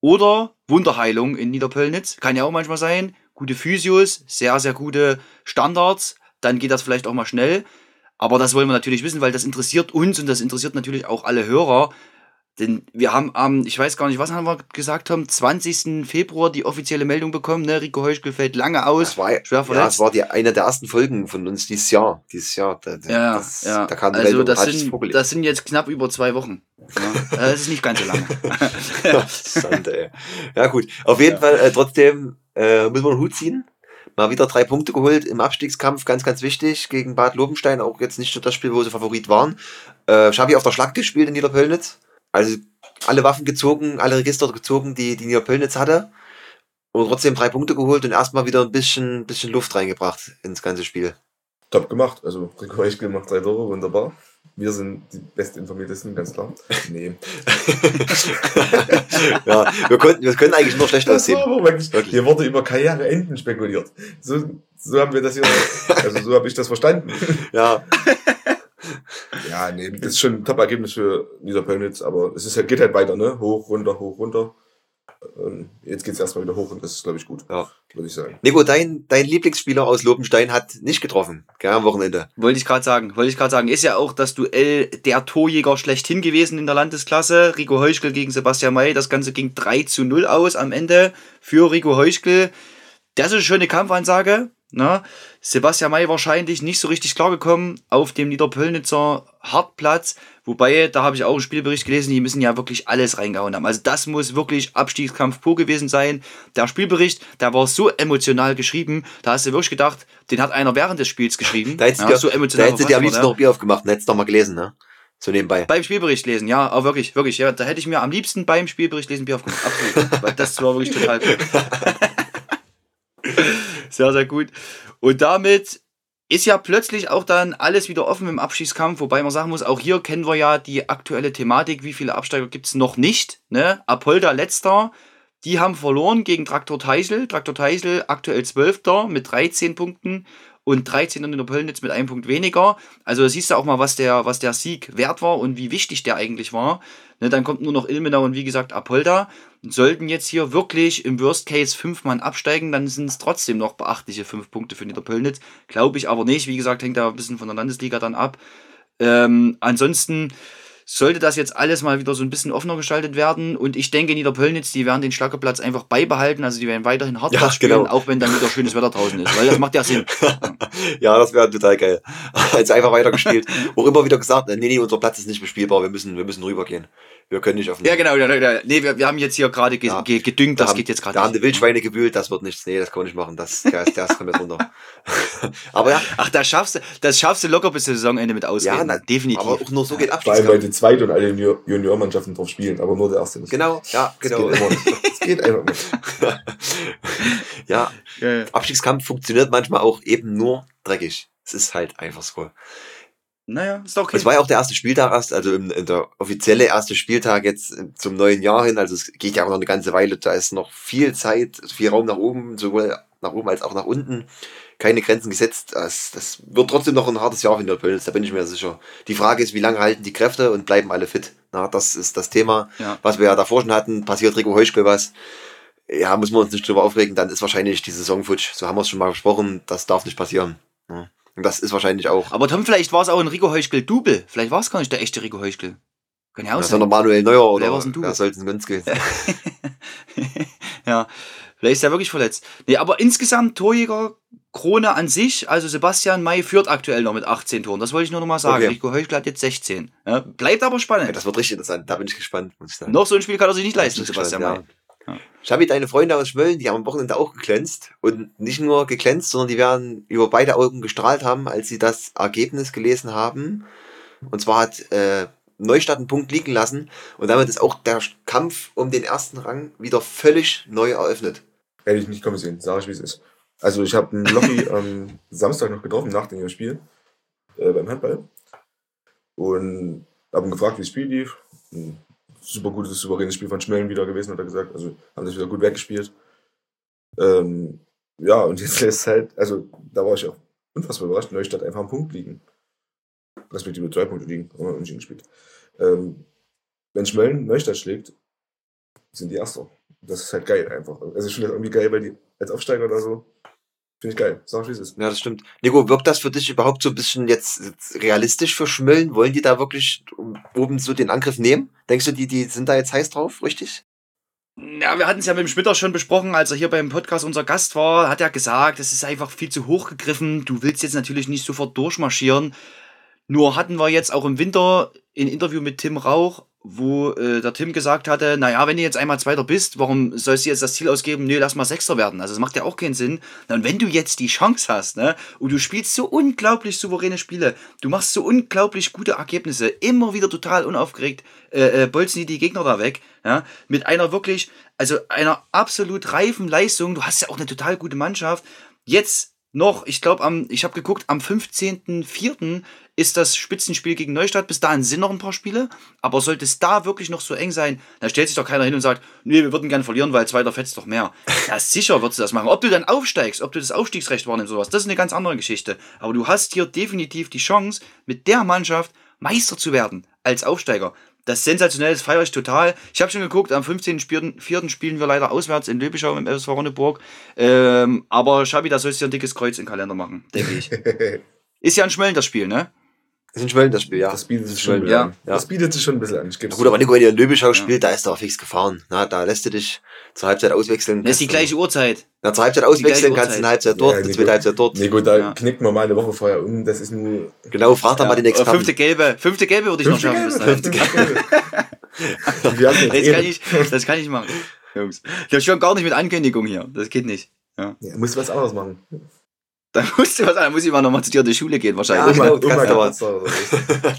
oder Wunderheilung in Niederpöllnitz? Kann ja auch manchmal sein. Gute Physios, sehr, sehr gute Standards. Dann geht das vielleicht auch mal schnell. Aber das wollen wir natürlich wissen, weil das interessiert uns und das interessiert natürlich auch alle Hörer. Denn wir haben am, ich weiß gar nicht, was haben wir gesagt haben, 20. Februar die offizielle Meldung bekommen, ne? Rico Heuschkel fällt lange aus, Das war, schwer ja, verletzt. es war die, eine der ersten Folgen von uns dieses Jahr. Dieses Jahr. Da, Ja, das, ja. Da kam die also Meldung, das sind, das sind jetzt knapp über zwei Wochen. Ja, das ist nicht ganz so lange. Sande. Ja, gut. Auf jeden Fall äh, trotzdem äh, müssen wir einen Hut ziehen. Mal wieder drei Punkte geholt im Abstiegskampf, ganz, ganz wichtig gegen Bad Lobenstein. Auch jetzt nicht so das Spiel, wo sie Favorit waren. Äh, Schabi auf der Schlag gespielt in Niederpöllnitz. Also alle Waffen gezogen, alle Register gezogen, die, die Niederpöllnitz hatte. Und trotzdem drei Punkte geholt und erstmal wieder ein bisschen, bisschen Luft reingebracht ins ganze Spiel. Top gemacht. Also, Rico Eichel macht drei Tore, wunderbar. Wir sind die bestinformiertesten, ganz klar. Nee. ja, wir, konnten, wir können eigentlich nur schlecht aussehen. hier wurde über Karriereenden spekuliert. So, so haben wir das hier, also so habe ich das verstanden. Ja, Ja, nee, das ist schon ein Top-Ergebnis für Niederpölnitz, aber es ist halt, geht halt weiter, ne? Hoch, runter, hoch, runter. Und jetzt geht's erstmal wieder hoch und das ist, glaube ich, gut. Ja. Würde ich sagen. Nico, dein, dein Lieblingsspieler aus Lobenstein hat nicht getroffen, gell, am Wochenende. Wollte ich gerade sagen, wollte ich gerade sagen. Ist ja auch das Duell der Torjäger schlechthin gewesen in der Landesklasse. Rico Heuschkel gegen Sebastian May. Das Ganze ging 3 zu 0 aus am Ende für Rico Heuschkel. Das ist eine schöne Kampfansage. Ne? Sebastian May wahrscheinlich nicht so richtig klargekommen auf dem Niederpöllnitzer Hartplatz. Wobei, da habe ich auch einen Spielbericht gelesen, die müssen ja wirklich alles reingehauen haben. Also das muss wirklich Abstiegskampf pur gewesen sein. Der Spielbericht, der war so emotional geschrieben, da hast du wirklich gedacht, den hat einer während des Spiels geschrieben. Da hättest, ja, du, so da emotional hättest du dir am liebsten noch Bier aufgemacht und hättest noch mal gelesen, ne? So nebenbei. Beim Spielbericht lesen, ja, aber wirklich, wirklich, ja, da hätte ich mir am liebsten beim Spielbericht lesen Bier aufgemacht. Absolut. Weil das war wirklich total cool. sehr, sehr gut. Und damit ist ja plötzlich auch dann alles wieder offen im Abschießkampf, wobei man sagen muss, auch hier kennen wir ja die aktuelle Thematik, wie viele Absteiger gibt es noch nicht. Ne? Apolda letzter, die haben verloren gegen Traktor Teisel. Traktor Teisel aktuell 12. mit 13 Punkten und 13 in der Pöllnitz mit einem Punkt weniger. Also siehst du auch mal, was der, was der Sieg wert war und wie wichtig der eigentlich war. Ne, dann kommt nur noch Ilmenau und wie gesagt Apolda. Sollten jetzt hier wirklich im Worst Case fünf Mann absteigen, dann sind es trotzdem noch beachtliche fünf Punkte für Niederpöllnitz. Glaube ich aber nicht. Wie gesagt, hängt da ein bisschen von der Landesliga dann ab. Ähm, ansonsten sollte das jetzt alles mal wieder so ein bisschen offener gestaltet werden. Und ich denke, Niederpöllnitz, die werden den Schlackerplatz einfach beibehalten. Also die werden weiterhin Hardpass Ja, spielen, genau. auch wenn dann wieder schönes Wetter draußen ist. Weil das macht ja Sinn. ja, das wäre total geil. Also einfach weitergespielt. Auch immer wieder gesagt, nee, nee, unser Platz ist nicht bespielbar, wir müssen, wir müssen rübergehen. Wir können nicht auf den Ja, genau. Ja, ja. Nee, wir, wir haben jetzt hier gerade ge Ja. ge gedüngt, Da das haben, geht jetzt gerade Da haben nicht. die Wildschweine gewühlt, das wird nichts. Nee, das kann man nicht machen. Das, der, ist- der ist komplett runter. aber ja, Ach, das schaffst du, das schaffst du locker bis zum Saisonende mit ausreden. ja na, definitiv. Aber auch nur so geht Vor allem, weil die Zweit- und alle Junior- Juniormannschaften drauf spielen, aber nur der erste nicht. Genau, ja, Das genau. Das geht einfach nicht. ja, Ja, ja. Abstiegskampf funktioniert manchmal auch eben nur dreckig. Es ist halt einfach so. Naja, ist doch okay. Es war ja auch der erste Spieltag erst, also im, in der offizielle erste Spieltag jetzt zum neuen Jahr hin. Also es geht ja auch noch eine ganze Weile. Da ist noch viel Zeit, viel Raum nach oben, sowohl nach oben als auch nach unten. Keine Grenzen gesetzt. Das, das wird trotzdem noch ein hartes Jahr für Niederpölz, da bin ich mir sicher. Die Frage ist, wie lange halten die Kräfte und bleiben alle fit? Na, das ist das Thema, Ja. was wir ja davor schon hatten. Passiert Rico Heuschkel was? Ja, müssen wir uns nicht drüber aufregen, dann ist wahrscheinlich die Saison futsch. So haben wir es schon mal besprochen. Das darf nicht passieren. Ja. Und das ist wahrscheinlich auch. Aber Tom, vielleicht war es auch ein Rico Heuschkel-Double. Vielleicht war es gar nicht der echte Rico Heuschkel. Kann ja auch Das ist doch sein. noch Manuel Neuer oder war's denn du? wer soll es denn sonst gehen? ja, vielleicht ist er wirklich verletzt. Nee, aber insgesamt Torjäger Krone an sich, also Sebastian May führt aktuell noch mit 18 Toren. Das wollte ich nur noch mal sagen. Okay. Rico Heuschkel hat jetzt 16. Ja, bleibt aber Ja, spannend. das wird richtig interessant. Da bin ich gespannt, muss ich sagen. noch so ein Spiel kann er sich nicht leisten, Das ist Sebastian gespannt, May. ja. Schabi, deine Freunde aus Schmölln, die haben am Wochenende auch geglänzt. Und nicht nur geglänzt, sondern die werden über beide Augen gestrahlt haben, als sie das Ergebnis gelesen haben. Und zwar hat äh, Neustadt einen Punkt liegen lassen. Und damit ist auch der Kampf um den ersten Rang wieder völlig neu eröffnet. Hätte ich nicht kommen sehen, sag ich wie es ist. Also ich habe einen Locki am Samstag noch getroffen, nach dem Spiel, äh, beim Handball. Und habe ihn gefragt, wie das Spiel lief. Ein super gutes, souveränes Spiel von Schmellen wieder gewesen, hat er gesagt. Also haben sich wieder gut weggespielt. Ähm, ja, und jetzt lässt halt, also da war ich auch unfassbar überrascht, Neustadt einfach am Punkt liegen. Respektive drei Punkte liegen, haben wir unentschieden gespielt. Ähm, wenn Schmellen Neustadt schlägt, sind die Erster. Das ist halt geil einfach. Also ich finde das irgendwie geil, weil die als Aufsteiger oder so, finde ich geil. Sag ich, wie es ist. Ja, das stimmt. Nico, wirkt das für dich überhaupt so ein bisschen jetzt, jetzt realistisch für Schmölln? Wollen die da wirklich oben so den Angriff nehmen? Denkst du, die, die sind da jetzt heiß drauf, richtig? Ja, wir hatten es ja mit dem Schmitter schon besprochen, als er hier beim Podcast unser Gast war, hat er gesagt, es ist einfach viel zu hoch gegriffen. Du willst jetzt natürlich nicht sofort durchmarschieren. Nur hatten wir jetzt auch im Winter ein Interview mit Tim Rauch, wo äh, der Tim gesagt hatte, naja, wenn du jetzt einmal Zweiter bist, warum sollst du jetzt das Ziel ausgeben, nee, lass mal Sechster werden? Also das macht ja auch keinen Sinn. Und wenn du jetzt die Chance hast, ne, und du spielst so unglaublich souveräne Spiele, du machst so unglaublich gute Ergebnisse, immer wieder total unaufgeregt, äh, äh, bolzen die die Gegner da weg, ja, mit einer wirklich, also einer absolut reifen Leistung, du hast ja auch eine total gute Mannschaft, jetzt noch, ich glaube, am, ich habe geguckt, am 15.04. ist das Spitzenspiel gegen Neustadt. Bis dahin sind noch ein paar Spiele. Aber sollte es da wirklich noch so eng sein, dann stellt sich doch keiner hin und sagt, nee, wir würden gern verlieren, weil zweiter fetzt doch mehr. Ja, sicher würdest du das machen. Ob du dann aufsteigst, ob du das Aufstiegsrecht wahrnimmst, sowas, das ist eine ganz andere Geschichte. Aber du hast hier definitiv die Chance, mit der Mannschaft Meister zu werden als Aufsteiger. Das ist sensationell, das feiere ich total. Ich habe schon geguckt, am 15.04. spielen wir leider auswärts in Löbischau im FSV Ronneburg. Ähm, aber Schabi, da sollst du dir ein dickes Kreuz in den Kalender machen, denke ich. Ist ja ein Schmellen das Spiel, ne? Das ist ein Schmölln, das Spiel, ja. Das bietet sich ist schon ein bisschen ja. an. Das bietet sich schon ein bisschen an. Ich Gut, aber Nico, wenn ihr in Löbischau Ja. spielt, da ist doch fix gefahren. Na, da lässt du dich zur Halbzeit auswechseln. Das ist die gleiche Uhrzeit. Na, zur Halbzeit auswechseln, kannst du eine. Halbzeit dort, Ja, eine Nico. zweite Halbzeit dort. Nee, gut, da Ja. knickt man mal eine Woche vorher um. Das ist nur. Genau, frag doch mal den Äh, Experten. fünfte gelbe, fünfte gelbe würde ich noch schaffen. dahin. Fünfte Gelbe. Das kann ich, das kann ich machen, Jungs. Ich schon gar nicht mit Ankündigung hier. Das geht nicht. Ja, muss was anderes machen. Da musst du was an, muss ich mal nochmal zu dir in die Schule gehen, wahrscheinlich. Ja, genau, kannst aber- so.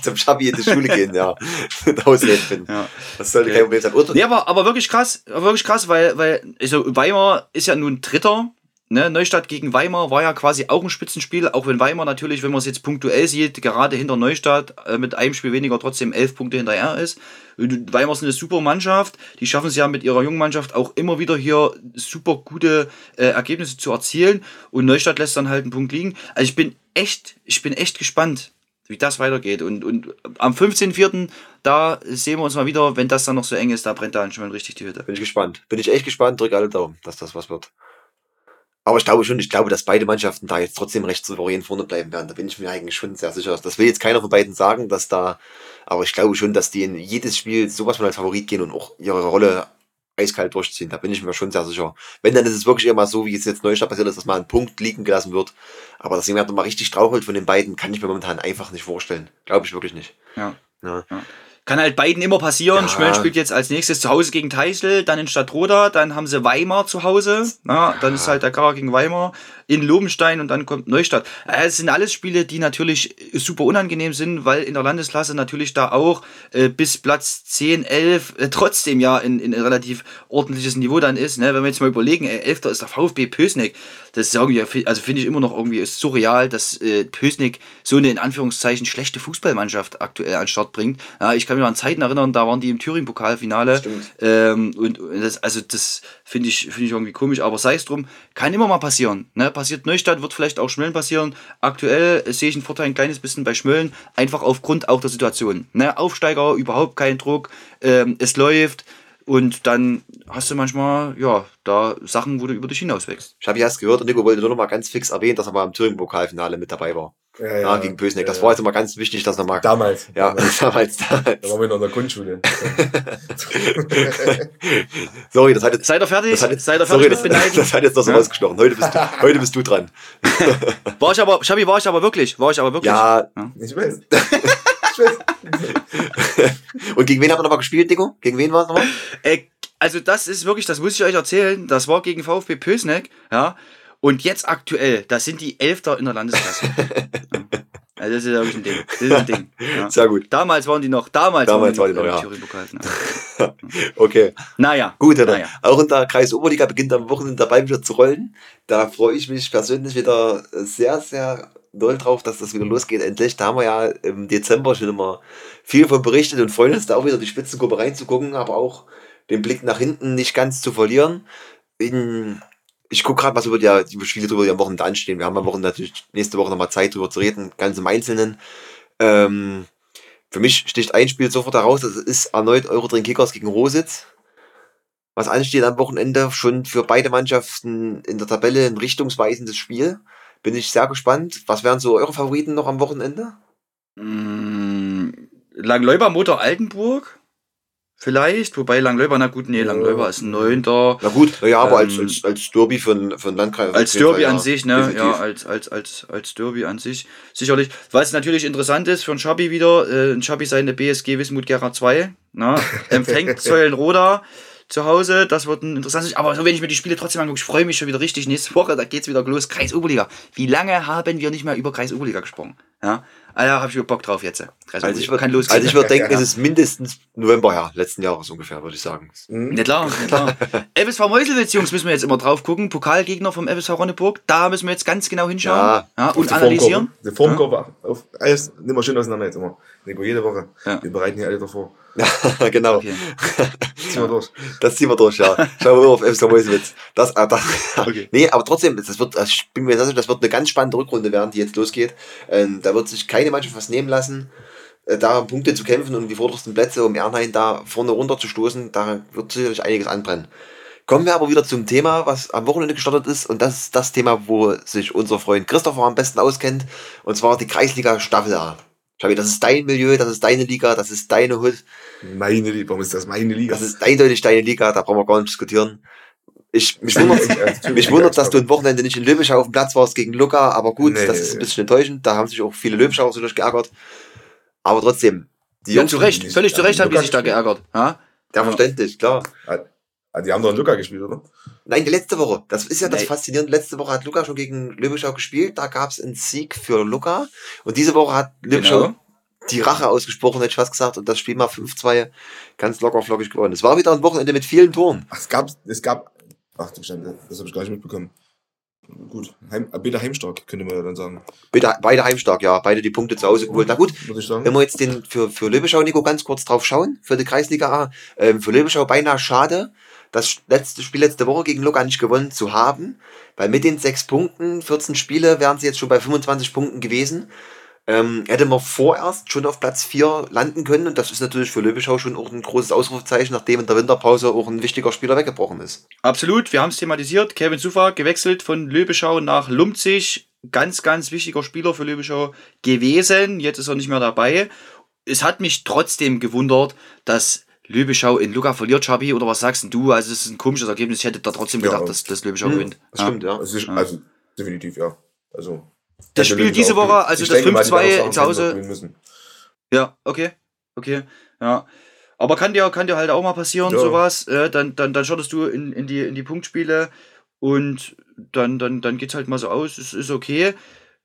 Zum Schabi in die Schule gehen, ja. Und Ausreden finden. Ja. Das sollte Okay. kein Problem sein. Oder, Nee, aber, aber wirklich krass, wirklich krass, weil, weil also Weimar ist ja nun Dritter. Ne? Neustadt gegen Weimar war ja quasi auch ein Spitzenspiel, auch wenn Weimar natürlich, wenn man es jetzt punktuell sieht, gerade hinter Neustadt äh, mit einem Spiel weniger trotzdem elf Punkte hinterher ist. Und Weimar ist eine super Mannschaft, die schaffen es ja mit ihrer jungen Mannschaft auch immer wieder hier super gute äh, Ergebnisse zu erzielen und Neustadt lässt dann halt einen Punkt liegen. Also ich bin echt, ich bin echt gespannt, wie das weitergeht. Und, und am 15.04. da sehen wir uns mal wieder, wenn das dann noch so eng ist, da brennt da schon mal richtig die Hütte. bin ich gespannt. Bin ich echt gespannt. Drück alle Daumen, dass das was wird. Aber ich glaube schon, ich glaube, dass beide Mannschaften da jetzt trotzdem recht souverän vorne bleiben werden. Da bin ich mir eigentlich schon sehr sicher. Das will jetzt keiner von beiden sagen, dass da, aber ich glaube schon, dass die in jedes Spiel sowas von als Favorit gehen und auch ihre Rolle eiskalt durchziehen. Da bin ich mir schon sehr sicher. Wenn, dann ist es wirklich immer so, wie es jetzt Neustadt passiert ist, dass mal ein Punkt liegen gelassen wird. Aber dass jemand nochmal richtig draufholt von den beiden, kann ich mir momentan einfach nicht vorstellen. Glaube ich wirklich nicht. Ja. Ja. Kann halt beiden immer passieren. Ja. Schmölln spielt jetzt als nächstes zu Hause gegen Teisel, dann in Stadtroda, dann haben sie Weimar zu Hause. Na, dann ist halt der Kara gegen Weimar in Lobenstein und dann kommt Neustadt. Äh, Es sind alles Spiele, die natürlich super unangenehm sind, weil in der Landesklasse natürlich da auch äh, bis Platz 10, 11 äh, trotzdem ja in, in ein relativ ordentliches Niveau dann ist. Ne? Wenn wir jetzt mal überlegen, äh, 11. ist der VfB Pösneck. Das ist irgendwie, also finde ich immer noch irgendwie surreal, dass äh, Pösneck so eine in Anführungszeichen schlechte Fußballmannschaft aktuell an den Start bringt. Ja, ich kann mich an Zeiten erinnern, da waren die im Thüringen-Pokalfinale. Stimmt. Ähm, und und das, also das finde ich, finde ich irgendwie komisch, aber sei es drum, kann immer mal passieren. Ne? Passiert Neustadt, wird vielleicht auch Schmölln passieren. Aktuell äh, sehe ich einen Vorteil ein kleines bisschen bei Schmölln, einfach aufgrund auch der Situation. Ne? Aufsteiger, überhaupt kein Druck, ähm, es läuft und dann hast du manchmal, ja, da Sachen, wo du über dich hinauswächst. Ich habe ja erst gehört und Nico wollte nur noch mal ganz fix erwähnen, dass er mal im Thüringen-Pokalfinale mit dabei war. Ja, Ja, gegen Pösneck. Das war jetzt immer ganz wichtig, dass er mal. Damals. Ja, Damals. damals, Da waren wir noch in der Grundschule. Sorry, das hat jetzt. Seid ihr fertig? Das hat jetzt, Seid ihr sorry, fertig das, mit Beneiden? das hat jetzt noch so rausgestochen. Heute bist, du, heute bist du dran. War ich aber, Schabi, war ich aber wirklich, war ich aber wirklich. Ja, Ich weiß. Ich weiß. und gegen wen haben wir nochmal gespielt, Nico? Gegen wen war es nochmal? Äh, also das ist wirklich, das muss ich euch erzählen, das war gegen VfB Pösneck, ja. Und jetzt aktuell, das sind die Elfter in der Landesklasse. ja. Also das ist wirklich ein Ding. Das ist ein Ding. Ja. Sehr gut. Damals waren die noch, damals, Damals waren die waren die noch, noch, ja. Ja. Okay. Naja. Gut, Henna. Naja. Auch in der Kreis Oberliga beginnt am Wochenende dabei wieder zu rollen. Da freue ich mich persönlich wieder sehr, sehr doll drauf, dass das wieder losgeht. Endlich, da haben wir ja im Dezember schon immer viel von berichtet und freuen uns da auch wieder die Spitzengruppe reinzugucken, aber auch den Blick nach hinten nicht ganz zu verlieren. In, ich gucke gerade, was über die, die Spiele drüber, die am Wochenende anstehen. Wir haben am Wochenende natürlich nächste Woche nochmal Zeit drüber zu reden, ganz im Einzelnen. Ähm, für mich sticht ein Spiel sofort heraus, das ist erneut Eurodrink Kickers gegen Rositz was ansteht am Wochenende. Schon für beide Mannschaften in der Tabelle ein richtungsweisendes Spiel. Bin ich sehr gespannt. Was wären so eure Favoriten noch am Wochenende? Mm, Langleuber Motor Altenburg? Vielleicht, wobei Langleuber, na gut, nee, Ja. Langleuber ist ein Neunter. Na gut, naja, aber als, Ähm, als, als Derby für, ein- für ein Landkreis. Als Derby an ja, sich, ne? definitiv. Ja, als, als, als, als Derby an sich. Sicherlich. Was natürlich interessant ist für einen Schabi wieder, äh, ein Schabi seine BSG Wismut Gera 2, na, empfängt Zeulenroda zu Hause. Das wird ein interessantes. Aber so, wenn ich mir die Spiele trotzdem angucke, ich freue mich schon wieder richtig. Nächste Woche, da geht's wieder los. Kreis Oberliga. Wie lange haben wir nicht mehr über Kreis Oberliga gesprochen? Ja. Alter, hab ich wieder Bock drauf jetzt. Kreis Also ich würde also ich würd denken, es ist mindestens November, ja, letzten Jahres ungefähr, würde ich sagen. Hm? Ja klar, ja klar. FSV Meuselwitz, Jungs, müssen wir jetzt immer drauf gucken. Pokalgegner vom FSV Ronneburg. Da müssen wir jetzt ganz genau hinschauen Ja, ja, und die analysieren. Die Formkurve. Auf, alles nimm mal schön auseinander jetzt immer. Nico, jede Woche. Ja. Wir bereiten hier alle davor. genau. Okay. Ziehen wir durch. Das ziehen wir durch, ja. Schauen wir mal auf FC Meuselwitz. Das, äh, das, Okay. Nee, aber trotzdem, das wird, das, ich bin mir sicher, das wird eine ganz spannende Rückrunde werden, die jetzt losgeht. Ähm, da wird sich keine Mannschaft was nehmen lassen, äh, da Punkte zu kämpfen und um die vordersten Plätze, um Ernheim da vorne runter zu stoßen. Da wird sicherlich einiges anbrennen. Kommen wir aber wieder zum Thema, was am Wochenende gestartet ist. Und das ist das Thema, wo sich unser Freund Christopher am besten auskennt. Und zwar die Kreisliga Staffel A. Schabi, das ist dein Milieu, das ist deine Liga, das ist deine Hut. Meine Liga. Warum ist das meine Liga? Das ist eindeutig deine Liga, da brauchen wir gar nicht diskutieren. Ich, mich wundert, mich wundert, dass du ein Wochenende nicht in Löbischau auf dem Platz warst gegen Luca, aber gut, Nee. das ist ein bisschen enttäuschend. Da haben sich auch viele Löbischauer so geärgert. Aber trotzdem, die Ja, zu Recht, völlig zu Recht haben die sich da geärgert. Ja? ja, verständlich, klar. Ah, die haben doch einen Luca gespielt, oder? Nein, die letzte Woche. Das ist ja das Nee. Faszinierende. Letzte Woche hat Luca schon gegen Löbischau gespielt. Da gab es einen Sieg für Luca. Und diese Woche hat Löbischau Genau. die Rache ausgesprochen, hätte ich fast gesagt. Und das Spiel mal 5-2 ganz locker flockig gewonnen. Es war wieder ein Wochenende mit vielen Toren. Ach, es gab, es gab, ach du Schande, das habe ich gar nicht mitbekommen. Gut, Heim, äh, Peter Heimstark, könnte man ja dann sagen. Beide, beide heimstark, ja. Beide die Punkte zu Hause geholt. Na gut, Würde ich sagen. Wenn wir jetzt den für, für Löbeschau, Nico, ganz kurz drauf schauen, für die Kreisliga A, ähm, für Löbeschau beinahe schade, das letzte Spiel letzte Woche gegen Luca nicht gewonnen zu haben, weil mit den sechs Punkten, 14 Spiele, wären sie jetzt schon bei 25 Punkten gewesen. Ähm, hätte man vorerst schon auf Platz 4 landen können. Und das ist natürlich für Löweschau schon auch ein großes Ausrufezeichen, nachdem in der Winterpause auch ein wichtiger Spieler weggebrochen ist. Absolut, wir haben es thematisiert. Kevin Sufa gewechselt von Löbeschau nach Lumpzig. Ganz, ganz wichtiger Spieler für Löbeschau gewesen. Jetzt ist er nicht mehr dabei. Es hat mich trotzdem gewundert, dass Löbeschau in Luca verliert, Chabi, oder was sagst denn du? Also, es ist ein komisches Ergebnis. Ich hätte da trotzdem Ja. gedacht, dass, dass Löbeschau Hm, gewinnt. Das stimmt, ja. Also, ich, Ja. also definitiv, ja. Also, Das hätte Spiel Löwen diese Woche, also das denke mal, die 5-2 werden auch zu Hause. Ja, okay. Okay, ja. Aber kann dir, kann dir halt auch mal passieren, Ja. sowas. Äh, dann, dann, dann startest du in, in, die, in die Punktspiele und dann, dann, dann geht's halt mal so aus. Es ist okay.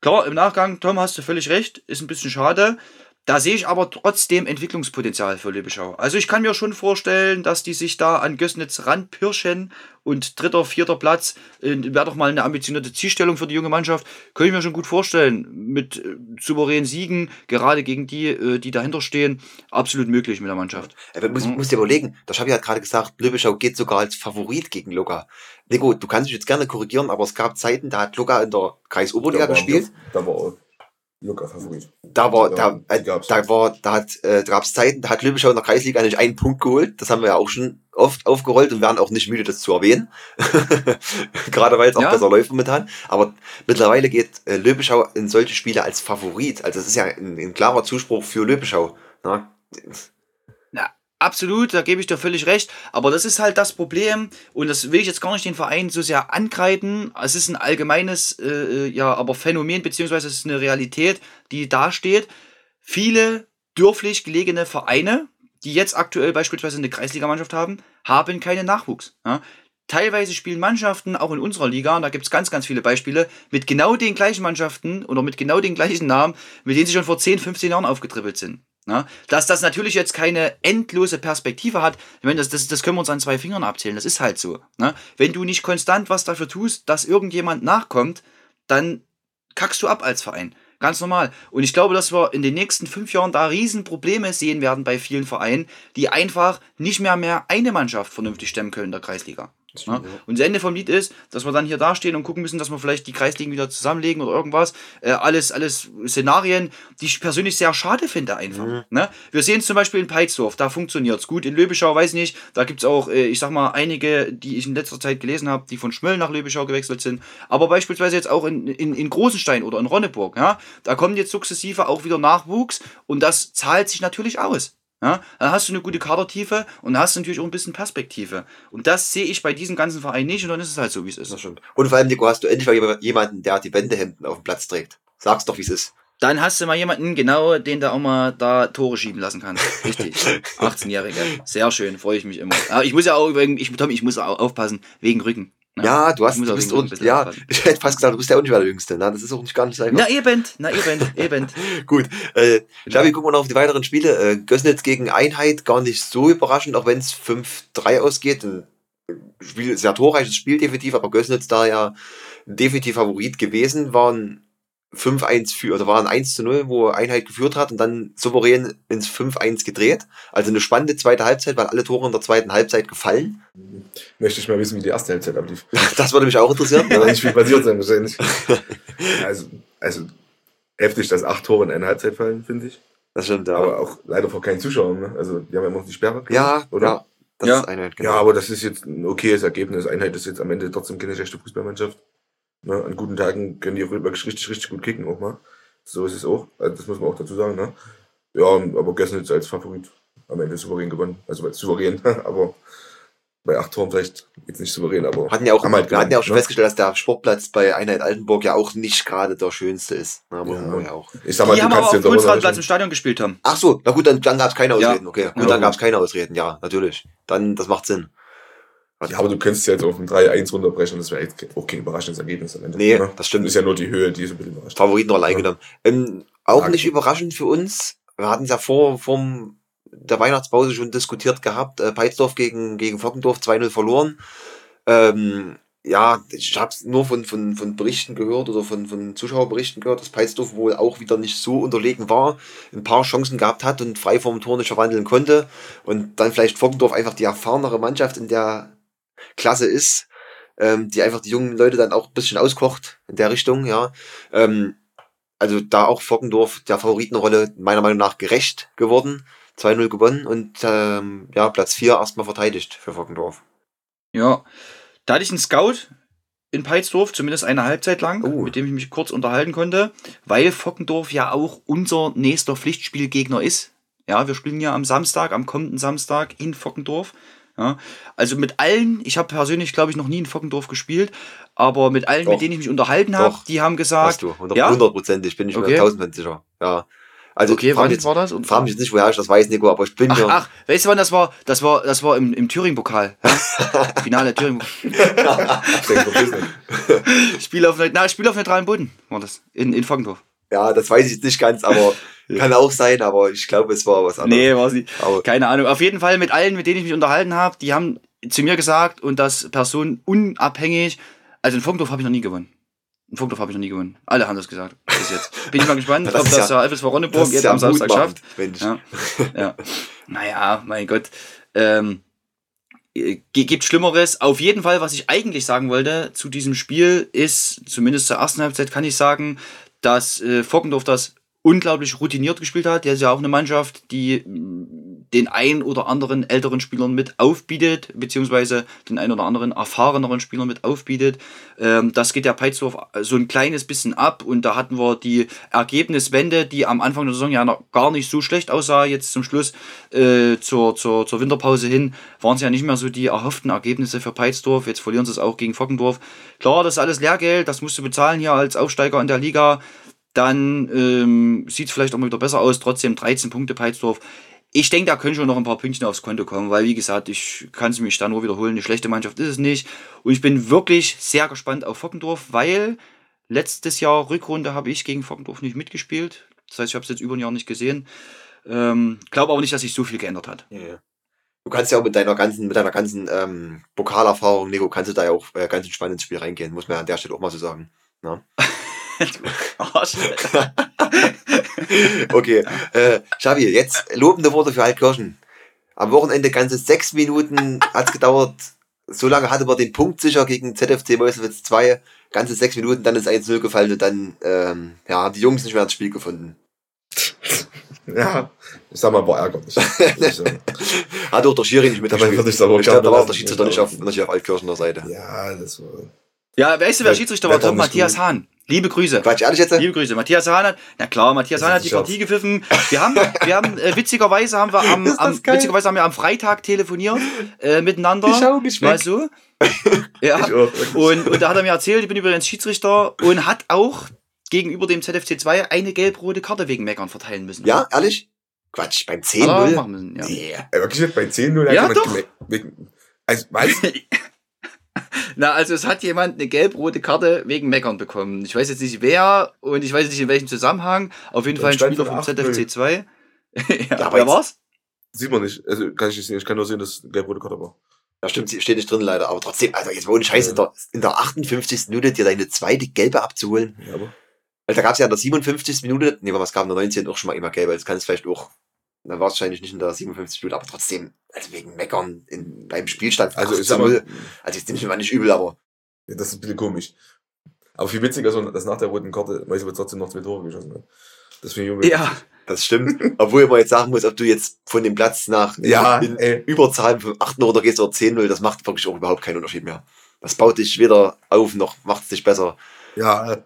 Klar, im Nachgang, Tom, hast du völlig recht, ist ein bisschen schade. Da sehe ich aber trotzdem Entwicklungspotenzial für Lübeschau. Also ich kann mir schon vorstellen, dass die sich da an Gößnitz ranpirschen und dritter, vierter Platz äh, wäre doch mal eine ambitionierte Zielstellung für die junge Mannschaft. Könnte ich mir schon gut vorstellen. Mit äh, souveränen Siegen, gerade gegen die, äh, die dahinter stehen, absolut möglich mit der Mannschaft. Äh, muss, Mhm. muss dir überlegen, der Schabi hat gerade gesagt, Löweschau geht sogar als Favorit gegen Luca. Nico, du kannst dich jetzt gerne korrigieren, aber es gab Zeiten, da hat Luca in der Kreisoberliga gespielt. Da war auch Luca Favorit. Da war, Ja, da, äh, da war, da hat, äh, da gab's Zeiten, da hat Löweschau in der Kreisliga nicht einen Punkt geholt. Das haben wir ja auch schon oft aufgerollt und werden auch nicht müde, das zu erwähnen. Gerade weil es auch Ja. besser läuft momentan. Aber mittlerweile geht äh, Löweschau in solche Spiele als Favorit. Also das ist ja ein, ein klarer Zuspruch für Löweschau. Na? Absolut, da gebe ich dir völlig recht. Aber das ist halt das Problem, und das will ich jetzt gar nicht den Verein so sehr ankreiden. Es ist ein allgemeines, äh, ja, aber Phänomen, beziehungsweise es ist eine Realität, die dasteht. Viele dürflich gelegene Vereine, die jetzt aktuell beispielsweise eine Kreisligamannschaft haben, haben keinen Nachwuchs. Ja? Teilweise spielen Mannschaften, auch in unserer Liga, und da gibt es ganz, ganz viele Beispiele, mit genau den gleichen Mannschaften oder mit genau den gleichen Namen, mit denen sie schon vor 10, 15 Jahren aufgetribbelt sind. Ja? Dass das natürlich jetzt keine endlose Perspektive hat, ich meine, das, das, das können wir uns an zwei Fingern abzählen, das ist halt so. Ne? Wenn du nicht konstant was dafür tust, dass irgendjemand nachkommt, dann kackst du ab als Verein. Ganz normal. Und ich glaube, dass wir in den nächsten fünf Jahren da Riesenprobleme sehen werden bei vielen Vereinen, die einfach nicht mehr mehr eine Mannschaft vernünftig stemmen können in der Kreisliga. Ja? Und das Ende vom Lied ist, dass wir dann hier dastehen und gucken müssen, dass wir vielleicht die Kreisligen wieder zusammenlegen oder irgendwas. Äh, alles, alles Szenarien, die ich persönlich sehr schade finde einfach. Ne? Wir sehen es zum Beispiel in Peitsdorf, da funktioniert es gut. In Löbeschau weiß ich nicht, da gibt es auch, äh, ich sag mal, einige, die ich in letzter Zeit gelesen habe, die von Schmölln nach Löbeschau gewechselt sind. Aber beispielsweise jetzt auch in, in, in Großenstein oder in Ronneburg, ja, da kommt jetzt sukzessive auch wieder Nachwuchs und das zahlt sich natürlich aus. Ja, dann hast du eine gute Kadertiefe und hast du natürlich auch ein bisschen Perspektive. Und das sehe ich bei diesem ganzen Verein nicht und dann ist es halt so, wie es Das ist. stimmt. Und vor allem, Nico, hast du endlich mal jemanden, der die Wendehemden auf dem Platz trägt. Sag's doch, wie es ist. Dann hast du mal jemanden, genau, den du auch mal da Tore schieben lassen kannst. Richtig. 18-Jährige. Sehr schön, freue ich mich immer. Aber ich muss ja auch, ich, Tom, ich muss auch aufpassen, wegen Rücken. Ne? Ja, du hast, du bist, und, ja, ich hätte fast gesagt, du bist ja auch nicht mehr der Jüngste. Na, das ist auch nicht gar nicht so einfach. Na eben, na eben, eben. Gut, äh, Xavi, gucken wir noch auf die weiteren Spiele. Äh, Gößnitz gegen Einheit, gar nicht so überraschend, auch wenn es 5-3 ausgeht. Ein Spiel, sehr torreiches Spiel definitiv, aber Gößnitz da ja definitiv Favorit gewesen, waren 5-1 für, oder waren 1 zu 0, wo Einheit geführt hat und dann souverän ins 5-1 gedreht. Also eine spannende zweite Halbzeit, weil alle Tore in der zweiten Halbzeit gefallen. Möchte ich mal wissen, wie die erste Halbzeit ablief. Das würde mich auch interessieren. Da wird nicht viel passiert sein, wahrscheinlich. Also, also heftig, dass acht Tore in einer Halbzeit fallen, finde ich. Das stimmt, ja. Aber auch leider vor keinen Zuschauern. Ne? Also, die haben ja immer noch die Sperre. ja, oder? ja, das Ja. ist Einheit, genau. Ja, aber das ist jetzt ein okayes Ergebnis. Einheit ist jetzt am Ende trotzdem keine schlechte Fußballmannschaft. Ne? An guten Tagen können die auch wirklich richtig, richtig gut kicken auch mal. So ist es auch. Also das muss man auch dazu sagen. Ne? Ja, aber Gößnitz als Favorit am Ende souverän gewonnen. Also souverän, aber bei acht Toren vielleicht jetzt nicht souverän, aber Hatten ja auch, haben halt wir hatten ja auch schon ne? festgestellt, dass der Sportplatz bei Einheit Altenburg ja auch nicht gerade der schönste ist. Na, aber Ja. ja. auch. Ich sag mal, Die du haben aber kannst auf dem darunter Kunstradplatz im. Stadion gespielt haben. Ach so, na gut, dann, dann gab es keine Ja. Ausreden. Okay, gut, Ja. dann gab es keine Ausreden. Ja, natürlich. Dann, das macht Sinn. Ja, aber du könntest ja jetzt auf ein 3-1 runterbrechen, das wäre jetzt ke- auch kein überraschendes Ergebnis am Ende. Nee, ne? das stimmt. Ist ja nur die Höhe, die so ein bisschen überrascht. Favoriten allein Ja. genommen. Ähm, auch Ja, nicht überraschend für uns. Wir hatten es ja vor vom der Weihnachtspause schon diskutiert gehabt. Äh, Peitsdorf gegen, gegen Fockendorf 2-0 verloren. Ähm, ja, ich habe es nur von, von, von Berichten gehört oder von, von Zuschauerberichten gehört, dass Peitsdorf wohl auch wieder nicht so unterlegen war, ein paar Chancen gehabt hat und frei vom Tor nicht verwandeln konnte. Und dann vielleicht Fockendorf einfach die erfahrenere Mannschaft in der Klasse ist, ähm, die einfach die jungen Leute dann auch ein bisschen auskocht in der Richtung, ja. Ähm, also da auch Fockendorf der Favoritenrolle meiner Meinung nach gerecht geworden. 2-0 gewonnen und ähm, ja, Platz 4 erstmal verteidigt für Fockendorf. Ja, da hatte ich einen Scout in Peitsdorf, zumindest eine Halbzeit lang, Oh. mit dem ich mich kurz unterhalten konnte, weil Fockendorf ja auch unser nächster Pflichtspielgegner ist. Ja, wir spielen ja am Samstag, am kommenden Samstag in Fockendorf. Ja, also mit allen, ich habe persönlich, glaube ich, noch nie in Fockendorf gespielt, aber mit allen, Doch. mit denen ich mich unterhalten habe, die haben Hast gesagt, du, ja? hundertprozentig, bin ich Okay. mir tausendprozentig sicher. Ja. Also, okay, wann jetzt, war das? Und frag mich jetzt nicht, woher ich das weiß, Nico, aber ich bin Ach, mir. ach, weißt du wann das war? Das war, das war im, im Thüringen-Pokal. Ja? Finale Thüringen. Ich denke, vergiss nicht. Spiel auf, na, Spiel auf neutralen Boden war das. In, in Fockendorf. Ja, das weiß ich jetzt nicht ganz, aber kann auch sein, aber ich glaube, es war was anderes. Nee, war sie. Aber Keine Ahnung. Auf jeden Fall mit allen, mit denen ich mich unterhalten habe, die haben zu mir gesagt und das Personen unabhängig. Also in Funkdorf habe ich noch nie gewonnen. In Funkdorf habe ich noch nie gewonnen. Alle haben das gesagt. Bis jetzt. Bin ich mal gespannt, Das ob das ja- der FSV Ronneburg jetzt ja am Samstag schafft. Mensch. Ja. ja. Naja, mein Gott. Ähm, äh, gibt Schlimmeres. Auf jeden Fall, was ich eigentlich sagen wollte zu diesem Spiel, ist, zumindest zur ersten Halbzeit kann ich sagen, dass äh, Fockendorf das unglaublich routiniert gespielt hat. Der ist ja auch eine Mannschaft, die den ein oder anderen älteren Spielern mit aufbietet, beziehungsweise den ein oder anderen erfahreneren Spielern mit aufbietet. Ähm, das geht der Peitsdorf so ein kleines bisschen ab und da hatten wir die Ergebniswende, die am Anfang der Saison ja noch gar nicht so schlecht aussah. Jetzt zum Schluss äh, zur, zur, zur Winterpause hin waren es ja nicht mehr so die erhofften Ergebnisse für Peitsdorf. Jetzt verlieren sie es auch gegen Fockendorf. Klar, das ist alles Lehrgeld, das musst du bezahlen hier als Aufsteiger in der Liga. Dann ähm, sieht es vielleicht auch mal wieder besser aus. Trotzdem 13 Punkte Peitsdorf. Ich denke, da können schon noch ein paar Pünktchen aufs Konto kommen, weil wie gesagt, ich kann es mich da nur wiederholen. Eine schlechte Mannschaft ist es nicht. Und ich bin wirklich sehr gespannt auf Fockendorf, weil letztes Jahr Rückrunde habe ich gegen Fockendorf nicht mitgespielt. Das heißt, ich habe es jetzt über ein Jahr nicht gesehen. Ähm, Glaube aber nicht, dass sich so viel geändert hat. Ja, ja. Du kannst ja auch mit deiner ganzen, mit deiner ganzen ähm, Pokalerfahrung, Nico, kannst du da ja auch äh, ganz entspannt ins Spiel reingehen, muss man an der Stelle auch mal so sagen. Ne? Arsch. Okay, äh, Xavi, jetzt lobende Worte für Altkirchen. Am Wochenende ganze sechs Minuten hat's gedauert. So lange hatte man den Punkt sicher gegen ZFC Meuselwitz 2. Ganze sechs Minuten, dann ist 1-0 gefallen und dann ähm, ja, haben die Jungs nicht mehr ins Spiel gefunden. Ja, ich sag mal, war ärgerlich. Hat auch der Schiri nicht Dabei mitgespielt. ich es aber Ich glaube, da war auch der Schiedsrichter nicht auf, nicht auf Altkirchener Seite. ja, das war. Ja, weißt du, wer Schiedsrichter war? Tom Matthias? Hahn. Liebe Grüße. Quatsch, ehrlich jetzt? Liebe Grüße. Matthias Hahn hat, na klar, Matthias Hahn hat die. Partie gepfiffen. Wir haben, wir haben, äh, witzigerweise haben wir am, am witzigerweise haben wir am Freitag telefoniert, äh, miteinander. Ich schau mich Mal weg. so. ja. Ich auch. Und, und da hat er mir erzählt, ich bin übrigens Schiedsrichter und hat auch gegenüber dem ZFC 2 eine gelb-rote Karte wegen Meckern verteilen müssen. Ja, ehrlich? Quatsch, beim Hat er 10-0? machen müssen, ja. Nee. Ey, wirklich nicht bei 10-0 hat Ja, doch. Also, was? Na, also es hat jemand eine gelb-rote Karte wegen Meckern bekommen. Ich weiß jetzt nicht wer und ich weiß nicht in welchem Zusammenhang. Auf jeden Fall ein Spieler vom 8-0. ZFC 2. ja, Ja, aber wer jetzt- war's? Sieht man nicht. Also, kann ich nicht sehen. Ich kann nur sehen, dass gelb-rote Karte war. Da stimmt, sie steht nicht drin leider, aber trotzdem, also jetzt ohne Scheiß, in der, in der 58. Minute dir deine zweite Gelbe abzuholen. Ja, aber. Weil da gab es ja in der 57. Minute, nee, was kam in der 19. auch schon mal immer Gelbe, das kann es vielleicht auch, dann war es wahrscheinlich nicht in der 57. Minute, aber trotzdem, also wegen Meckern in, beim Spielstand Also, ich sag 18-0. mal, also jetzt nehme ich mir nicht übel, aber ja, das ist ein bisschen komisch. Aber viel witziger ist, dass nach der roten Karte Meiselwitz trotzdem noch zwei Tore geschossen hat. Das finde ich Ja, das stimmt. Obwohl man jetzt sagen muss, ob du jetzt von dem Platz nach Ja, in ey. Überzahl von 8 oder gehst oder 10-0, das macht wirklich auch überhaupt keinen Unterschied mehr. Das baut dich weder auf, noch macht es dich besser. Ja,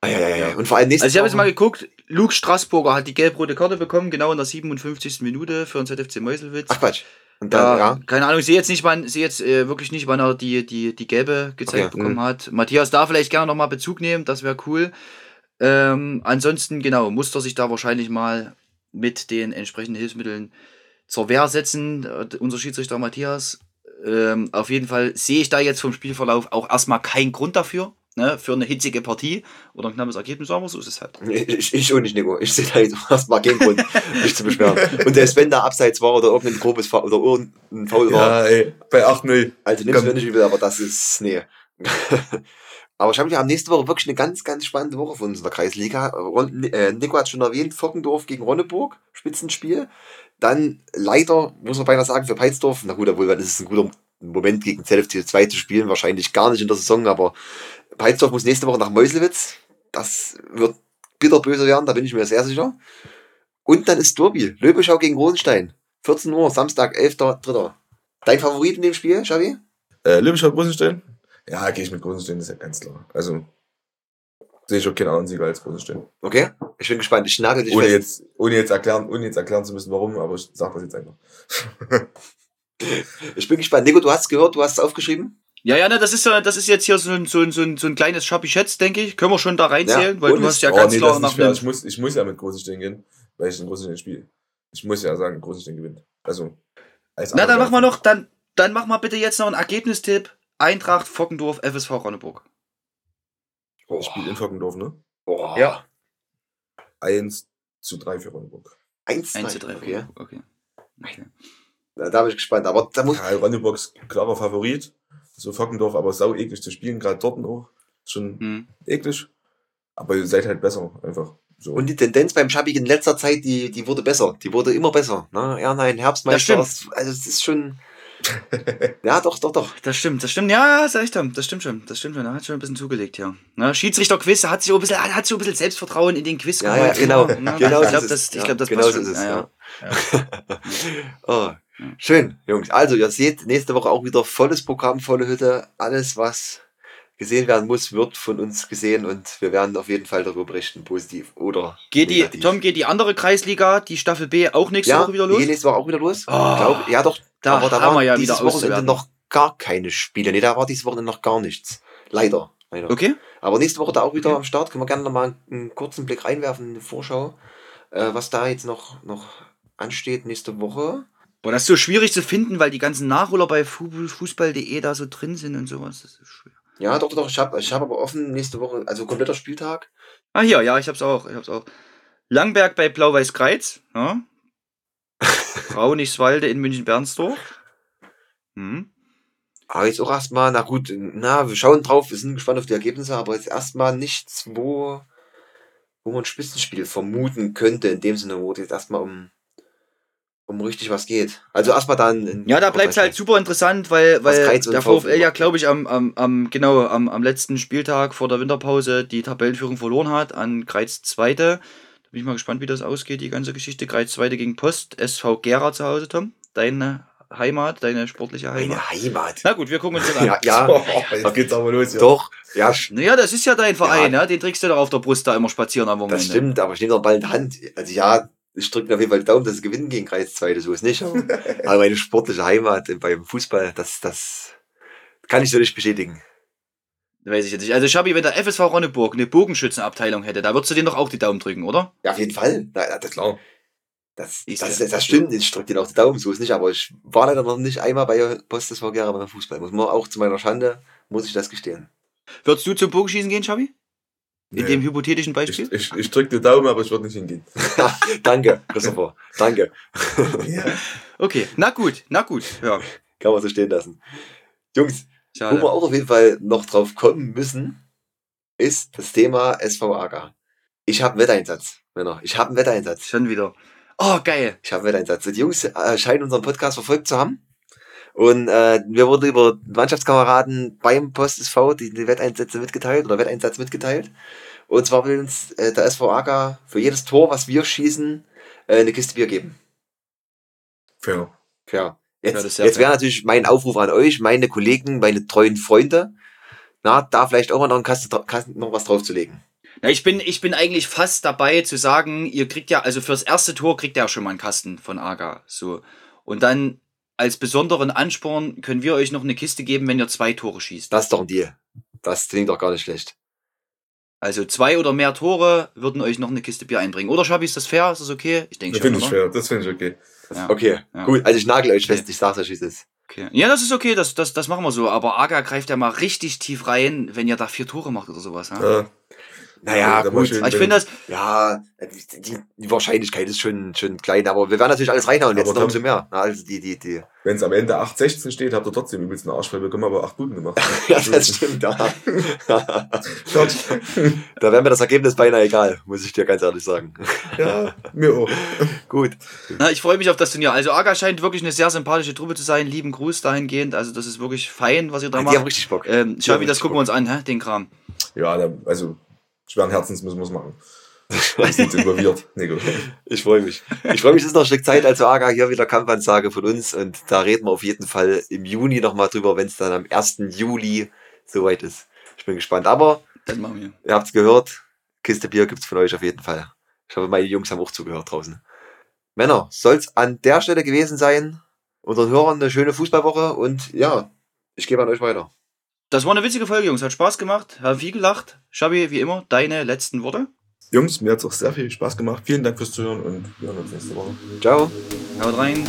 Ah, ja, ja, ja. Und vor allem nächstes also ich habe jetzt mal geguckt, Luke Straßburger hat die gelb-rote Karte bekommen, genau in der 57. Minute für den ZFC Meuselwitz. Ach Quatsch. Und dann, Ja, ja. keine Ahnung, ich sehe jetzt nicht, wann, sehe jetzt äh, wirklich nicht, wann er die, die, die gelbe gezeigt Okay, bekommen hat. Matthias da vielleicht gerne nochmal Bezug nehmen, das wäre cool. Ähm, ansonsten, genau, muss er sich da wahrscheinlich mal mit den entsprechenden Hilfsmitteln zur Wehr setzen. Äh, unser Schiedsrichter Matthias. Ähm, auf jeden Fall sehe ich da jetzt vom Spielverlauf auch erstmal keinen Grund dafür. Ne, für eine hitzige Partie oder ein knappes Ergebnis, aber so ist es halt. Ich, ich auch nicht, Nico. Ich sehe da jetzt erstmal keinen Grund, mich zu beschweren. Und selbst wenn da Abseits war oder irgendein grobes Foul oder irgendein Foul war, ja, ey, bei 8-0. also nimmst du komm. mir nicht übel, aber das ist, nee. aber ich habe wir haben nächste Woche wirklich eine ganz, ganz spannende Woche von uns in der Kreisliga. Ron, äh, Nico hat schon erwähnt, Fockendorf gegen Ronneburg, Spitzenspiel. Dann leider, muss man beinahe sagen, für Peitsdorf, na gut, obwohl dann ist es ein guter Moment gegen ZFC 2 zu spielen, wahrscheinlich gar nicht in der Saison, aber Peitsdorf muss nächste Woche nach Meuselwitz. Das wird bitterböse werden, da bin ich mir sehr sicher. Und dann ist Derby. Löbeschau gegen Rosenstein. 14 Uhr, Samstag, 11.3. Dein Favorit in dem Spiel, Xavi? Äh, Lübeschau Großenstein? Ja, gehe ich mit Großenstein, das ist ja ganz klar. Also sehe ich auch keinen anderen Sieger als Großenstein. Okay, ich bin gespannt. Ich nagel dich Ohne fest. jetzt, ohne jetzt erklären, ohne jetzt erklären zu müssen, warum, aber ich sag das jetzt einfach. Ich bin gespannt. Nico, du hast gehört, du hast es aufgeschrieben. Ja, ja, ne, das ist, so- das ist jetzt hier so ein, so ein, so ein, so ein kleines Schabi-Schätz, denke ich. Können wir schon da reinzählen, Ja, weil du hast ja oh, ganz nee, klar nach fair. Ich muss, ich muss ja mit Großenstein gehen, weil ich in Großenstein spiele. Ich muss ja sagen, Großenstein gewinnt. Also, als Na, dann Underdog. mach mal noch, dann, dann mach mal bitte jetzt noch einen Ergebnistipp. Eintracht, Fockendorf, FSV Ronneburg. Oh, Ich spiele in Fockendorf, ne? oh. Ja. 1 zu 3 für Ronneburg. 1, 1 2, zu 3. Okay. okay. okay. Da, da bin ich gespannt. Aber da muss. Ja, Ronneburg ist klarer Favorit. So Fockendorf, aber sau eklig zu spielen, gerade dort auch. Schon Hm. eklig. Aber ihr seid halt besser, einfach. So. Und die Tendenz beim Schabi in letzter Zeit, die, die wurde besser. Die wurde immer besser. Ne? Ja, nein, Herbstmeister. Das also es ist schon. Ja, doch, doch, doch. Das stimmt, das stimmt. Ja, ja, ist echt, das stimmt schon. Das stimmt schon. Da hat schon ein bisschen zugelegt, ja. Na, Schiedsrichter-Quiz hat sich auch ein bisschen, hat sich ein bisschen Selbstvertrauen in den Quiz Ja, ja, geholt. genau. Na, genau ich so glaube, ist das, ich Ja, glaub, das genau passt so schon. ist es. Ja, Ja. oh. Schön, Jungs. Also, ihr seht nächste Woche auch wieder volles Programm, volle Hütte. Alles, was gesehen werden muss, wird von uns gesehen und wir werden auf jeden Fall darüber berichten, positiv oder Geht die, negativ. Tom, geht die andere Kreisliga, die Staffel B, auch nächste ja, Woche wieder die los? geht nächste Woche auch wieder los. Oh, Glaub, ja, doch. da aber da haben war wir ja dieses Wochenende noch gar keine Spiele. Nee, da war dieses Wochenende noch gar nichts. Leider. Leider. Okay. Aber nächste Woche da auch wieder am Start. Können wir gerne noch mal einen kurzen Blick reinwerfen in die Vorschau, äh, was da jetzt noch, noch ansteht nächste Woche. Boah, das ist so schwierig zu finden, weil die ganzen Nachholer bei fu- Fußball.de da so drin sind und sowas. Das ist schwer. Ja, doch, doch. Ich habe ich hab aber offen nächste Woche, also kompletter Spieltag. Ah, hier, ja, ich hab's auch. Ich hab's auch. Langberg bei Blau-Weiß-Kreiz. Ja. Raunichswalde in München-Bernsdorf. Hm. Aber jetzt auch erstmal, na gut, na, wir schauen drauf, wir sind gespannt auf die Ergebnisse, aber jetzt erstmal nichts, wo, wo man ein Spitzenspiel vermuten könnte, in dem Sinne, wo es jetzt erstmal um, um richtig was geht. Also erstmal dann. Ja, da bleibt halt super interessant, weil, weil der VfL ja, glaube ich, am, am, am, genau, am, am letzten Spieltag vor der Winterpause die Tabellenführung verloren hat an Kreiz Zweite. Da bin ich mal gespannt, wie das ausgeht, die ganze Geschichte. Kreiz Zweite gegen Post, SV Gera zu Hause, Tom. Deine Heimat, deine sportliche Heimat. Meine Heimat. Na gut, wir gucken uns das an. Ja, ja, Oh, jetzt geht's aber los, ja. doch. Ja, Naja, das ist ja dein Verein, ja. Den trägst du doch auf der Brust da immer spazieren am Wochenende. das stimmt, aber ich nehme doch Ball in die Hand. Also ja, ich drücke auf jeden Fall die Daumen, dass sie gewinnen gegen Kreis 2, so ist nicht. Aber, aber meine sportliche Heimat beim Fußball, das, das kann ich so nicht bestätigen. Weiß ich jetzt nicht. Also, Schabi, wenn der FSV Ronneburg eine Bogenschützenabteilung hätte, da würdest du den doch auch die Daumen drücken, oder? Ja, auf jeden Fall. Na, das, Klar. Das, das, ja. das, das stimmt, ich drücke dir auch die Daumen, so ist nicht, aber ich war leider noch nicht einmal bei Postes Gera beim Fußball. Muss man auch zu meiner Schande, muss ich das gestehen. Würdest du zum Bogenschießen gehen, Schabi? In Nee. dem hypothetischen Beispiel? Ich, ich, ich drück die Daumen, aber ich würde nicht hingehen. Danke, Christopher. Danke. Ja. Okay, na gut, na gut. Ja, Kann man so stehen lassen. Jungs, wo schade. wir auch auf jeden Fall noch drauf kommen müssen, ist das Thema SVAG. Ich habe einen Wetteinsatz, Männer. Ich habe einen Wetteinsatz. Schon wieder. Oh, geil. Ich habe einen Wetteinsatz. Die Jungs äh, scheinen unseren Podcast verfolgt zu haben. Und äh, mir wurde über Mannschaftskameraden beim Post SV die, die Wetteinsätze mitgeteilt oder Wetteinsatz mitgeteilt. Und zwar will uns äh, der SV Acker für jedes Tor, was wir schießen, äh, eine Kiste Bier geben. Fair. Ja. Ja, Jetzt, sehr jetzt fair. wäre natürlich mein Aufruf an euch, meine Kollegen, meine treuen Freunde, na, da vielleicht auch mal noch, einen Kasten, Kasten, noch was draufzulegen. Na, ich bin, ich bin eigentlich fast dabei zu sagen, ihr kriegt ja, also fürs erste Tor kriegt ihr ja schon mal einen Kasten von Aga. So. Und dann als besonderen Ansporn können wir euch noch eine Kiste geben, wenn ihr zwei Tore schießt. Das ist doch ein Deal. Das klingt doch gar nicht schlecht. Also zwei oder mehr Tore würden euch noch eine Kiste Bier einbringen. Oder Schabi, ist das fair? Ist das okay? Ich denke Das schon, finde ich fair. Das finde ich okay. Ja. Okay, Ja. gut. Also ich nagel euch Okay. fest, ich sag's euch, wie es ist. Okay. Ja, das ist okay, das, das, das machen wir so. Aber Aga greift ja mal richtig tief rein, wenn ihr da vier Tore macht oder sowas. Ja? Ja. Naja, war gut. ich finde das, Ja, die, die, Wahrscheinlichkeit ist schon, schon klein, aber wir werden natürlich alles reinhauen, jetzt noch Tom- umso mehr. Na, Also die, die, die. Wenn es am Ende 8-16 steht, habt ihr trotzdem übelst einen Arschfrei bekommen, aber 8 Guten gemacht. Ja, das stimmt. Ja. Da wäre mir das Ergebnis beinahe egal, muss ich dir ganz ehrlich sagen. ja, mir auch. Gut. na, ich freue mich auf das Turnier. Also Aga scheint wirklich eine sehr sympathische Truppe zu sein. Lieben Gruß dahingehend. Also das ist wirklich fein, was ihr da Die haben macht. richtig Bock. Ähm, Schabi, das gucken wir uns an, hä? den Kram. Ja, da, also schweren Herzens müssen wir es machen. Wir sind involviert, Nico. Ich freue mich. Ich freue mich, es ist noch ein Stück Zeit, also Aga, hier wieder Kampfansage von uns und da reden wir auf jeden Fall im Juni nochmal drüber, wenn es dann am 1. Juli soweit ist. Ich bin gespannt. Aber Das machen wir. ihr habt es gehört, Kiste Bier gibt's von euch auf jeden Fall. Ich hoffe, meine Jungs haben auch zugehört draußen. Männer, soll's an der Stelle gewesen sein. Unseren Hörern eine schöne Fußballwoche und ja, ich gebe an euch weiter. Das war eine witzige Folge, Jungs. Hat Spaß gemacht. Haben viel gelacht. Schabi, wie immer, deine letzten Worte. Jungs, mir hat es auch sehr viel Spaß gemacht. Vielen Dank fürs Zuhören und wir hören uns nächste Woche. Ciao. Haut rein.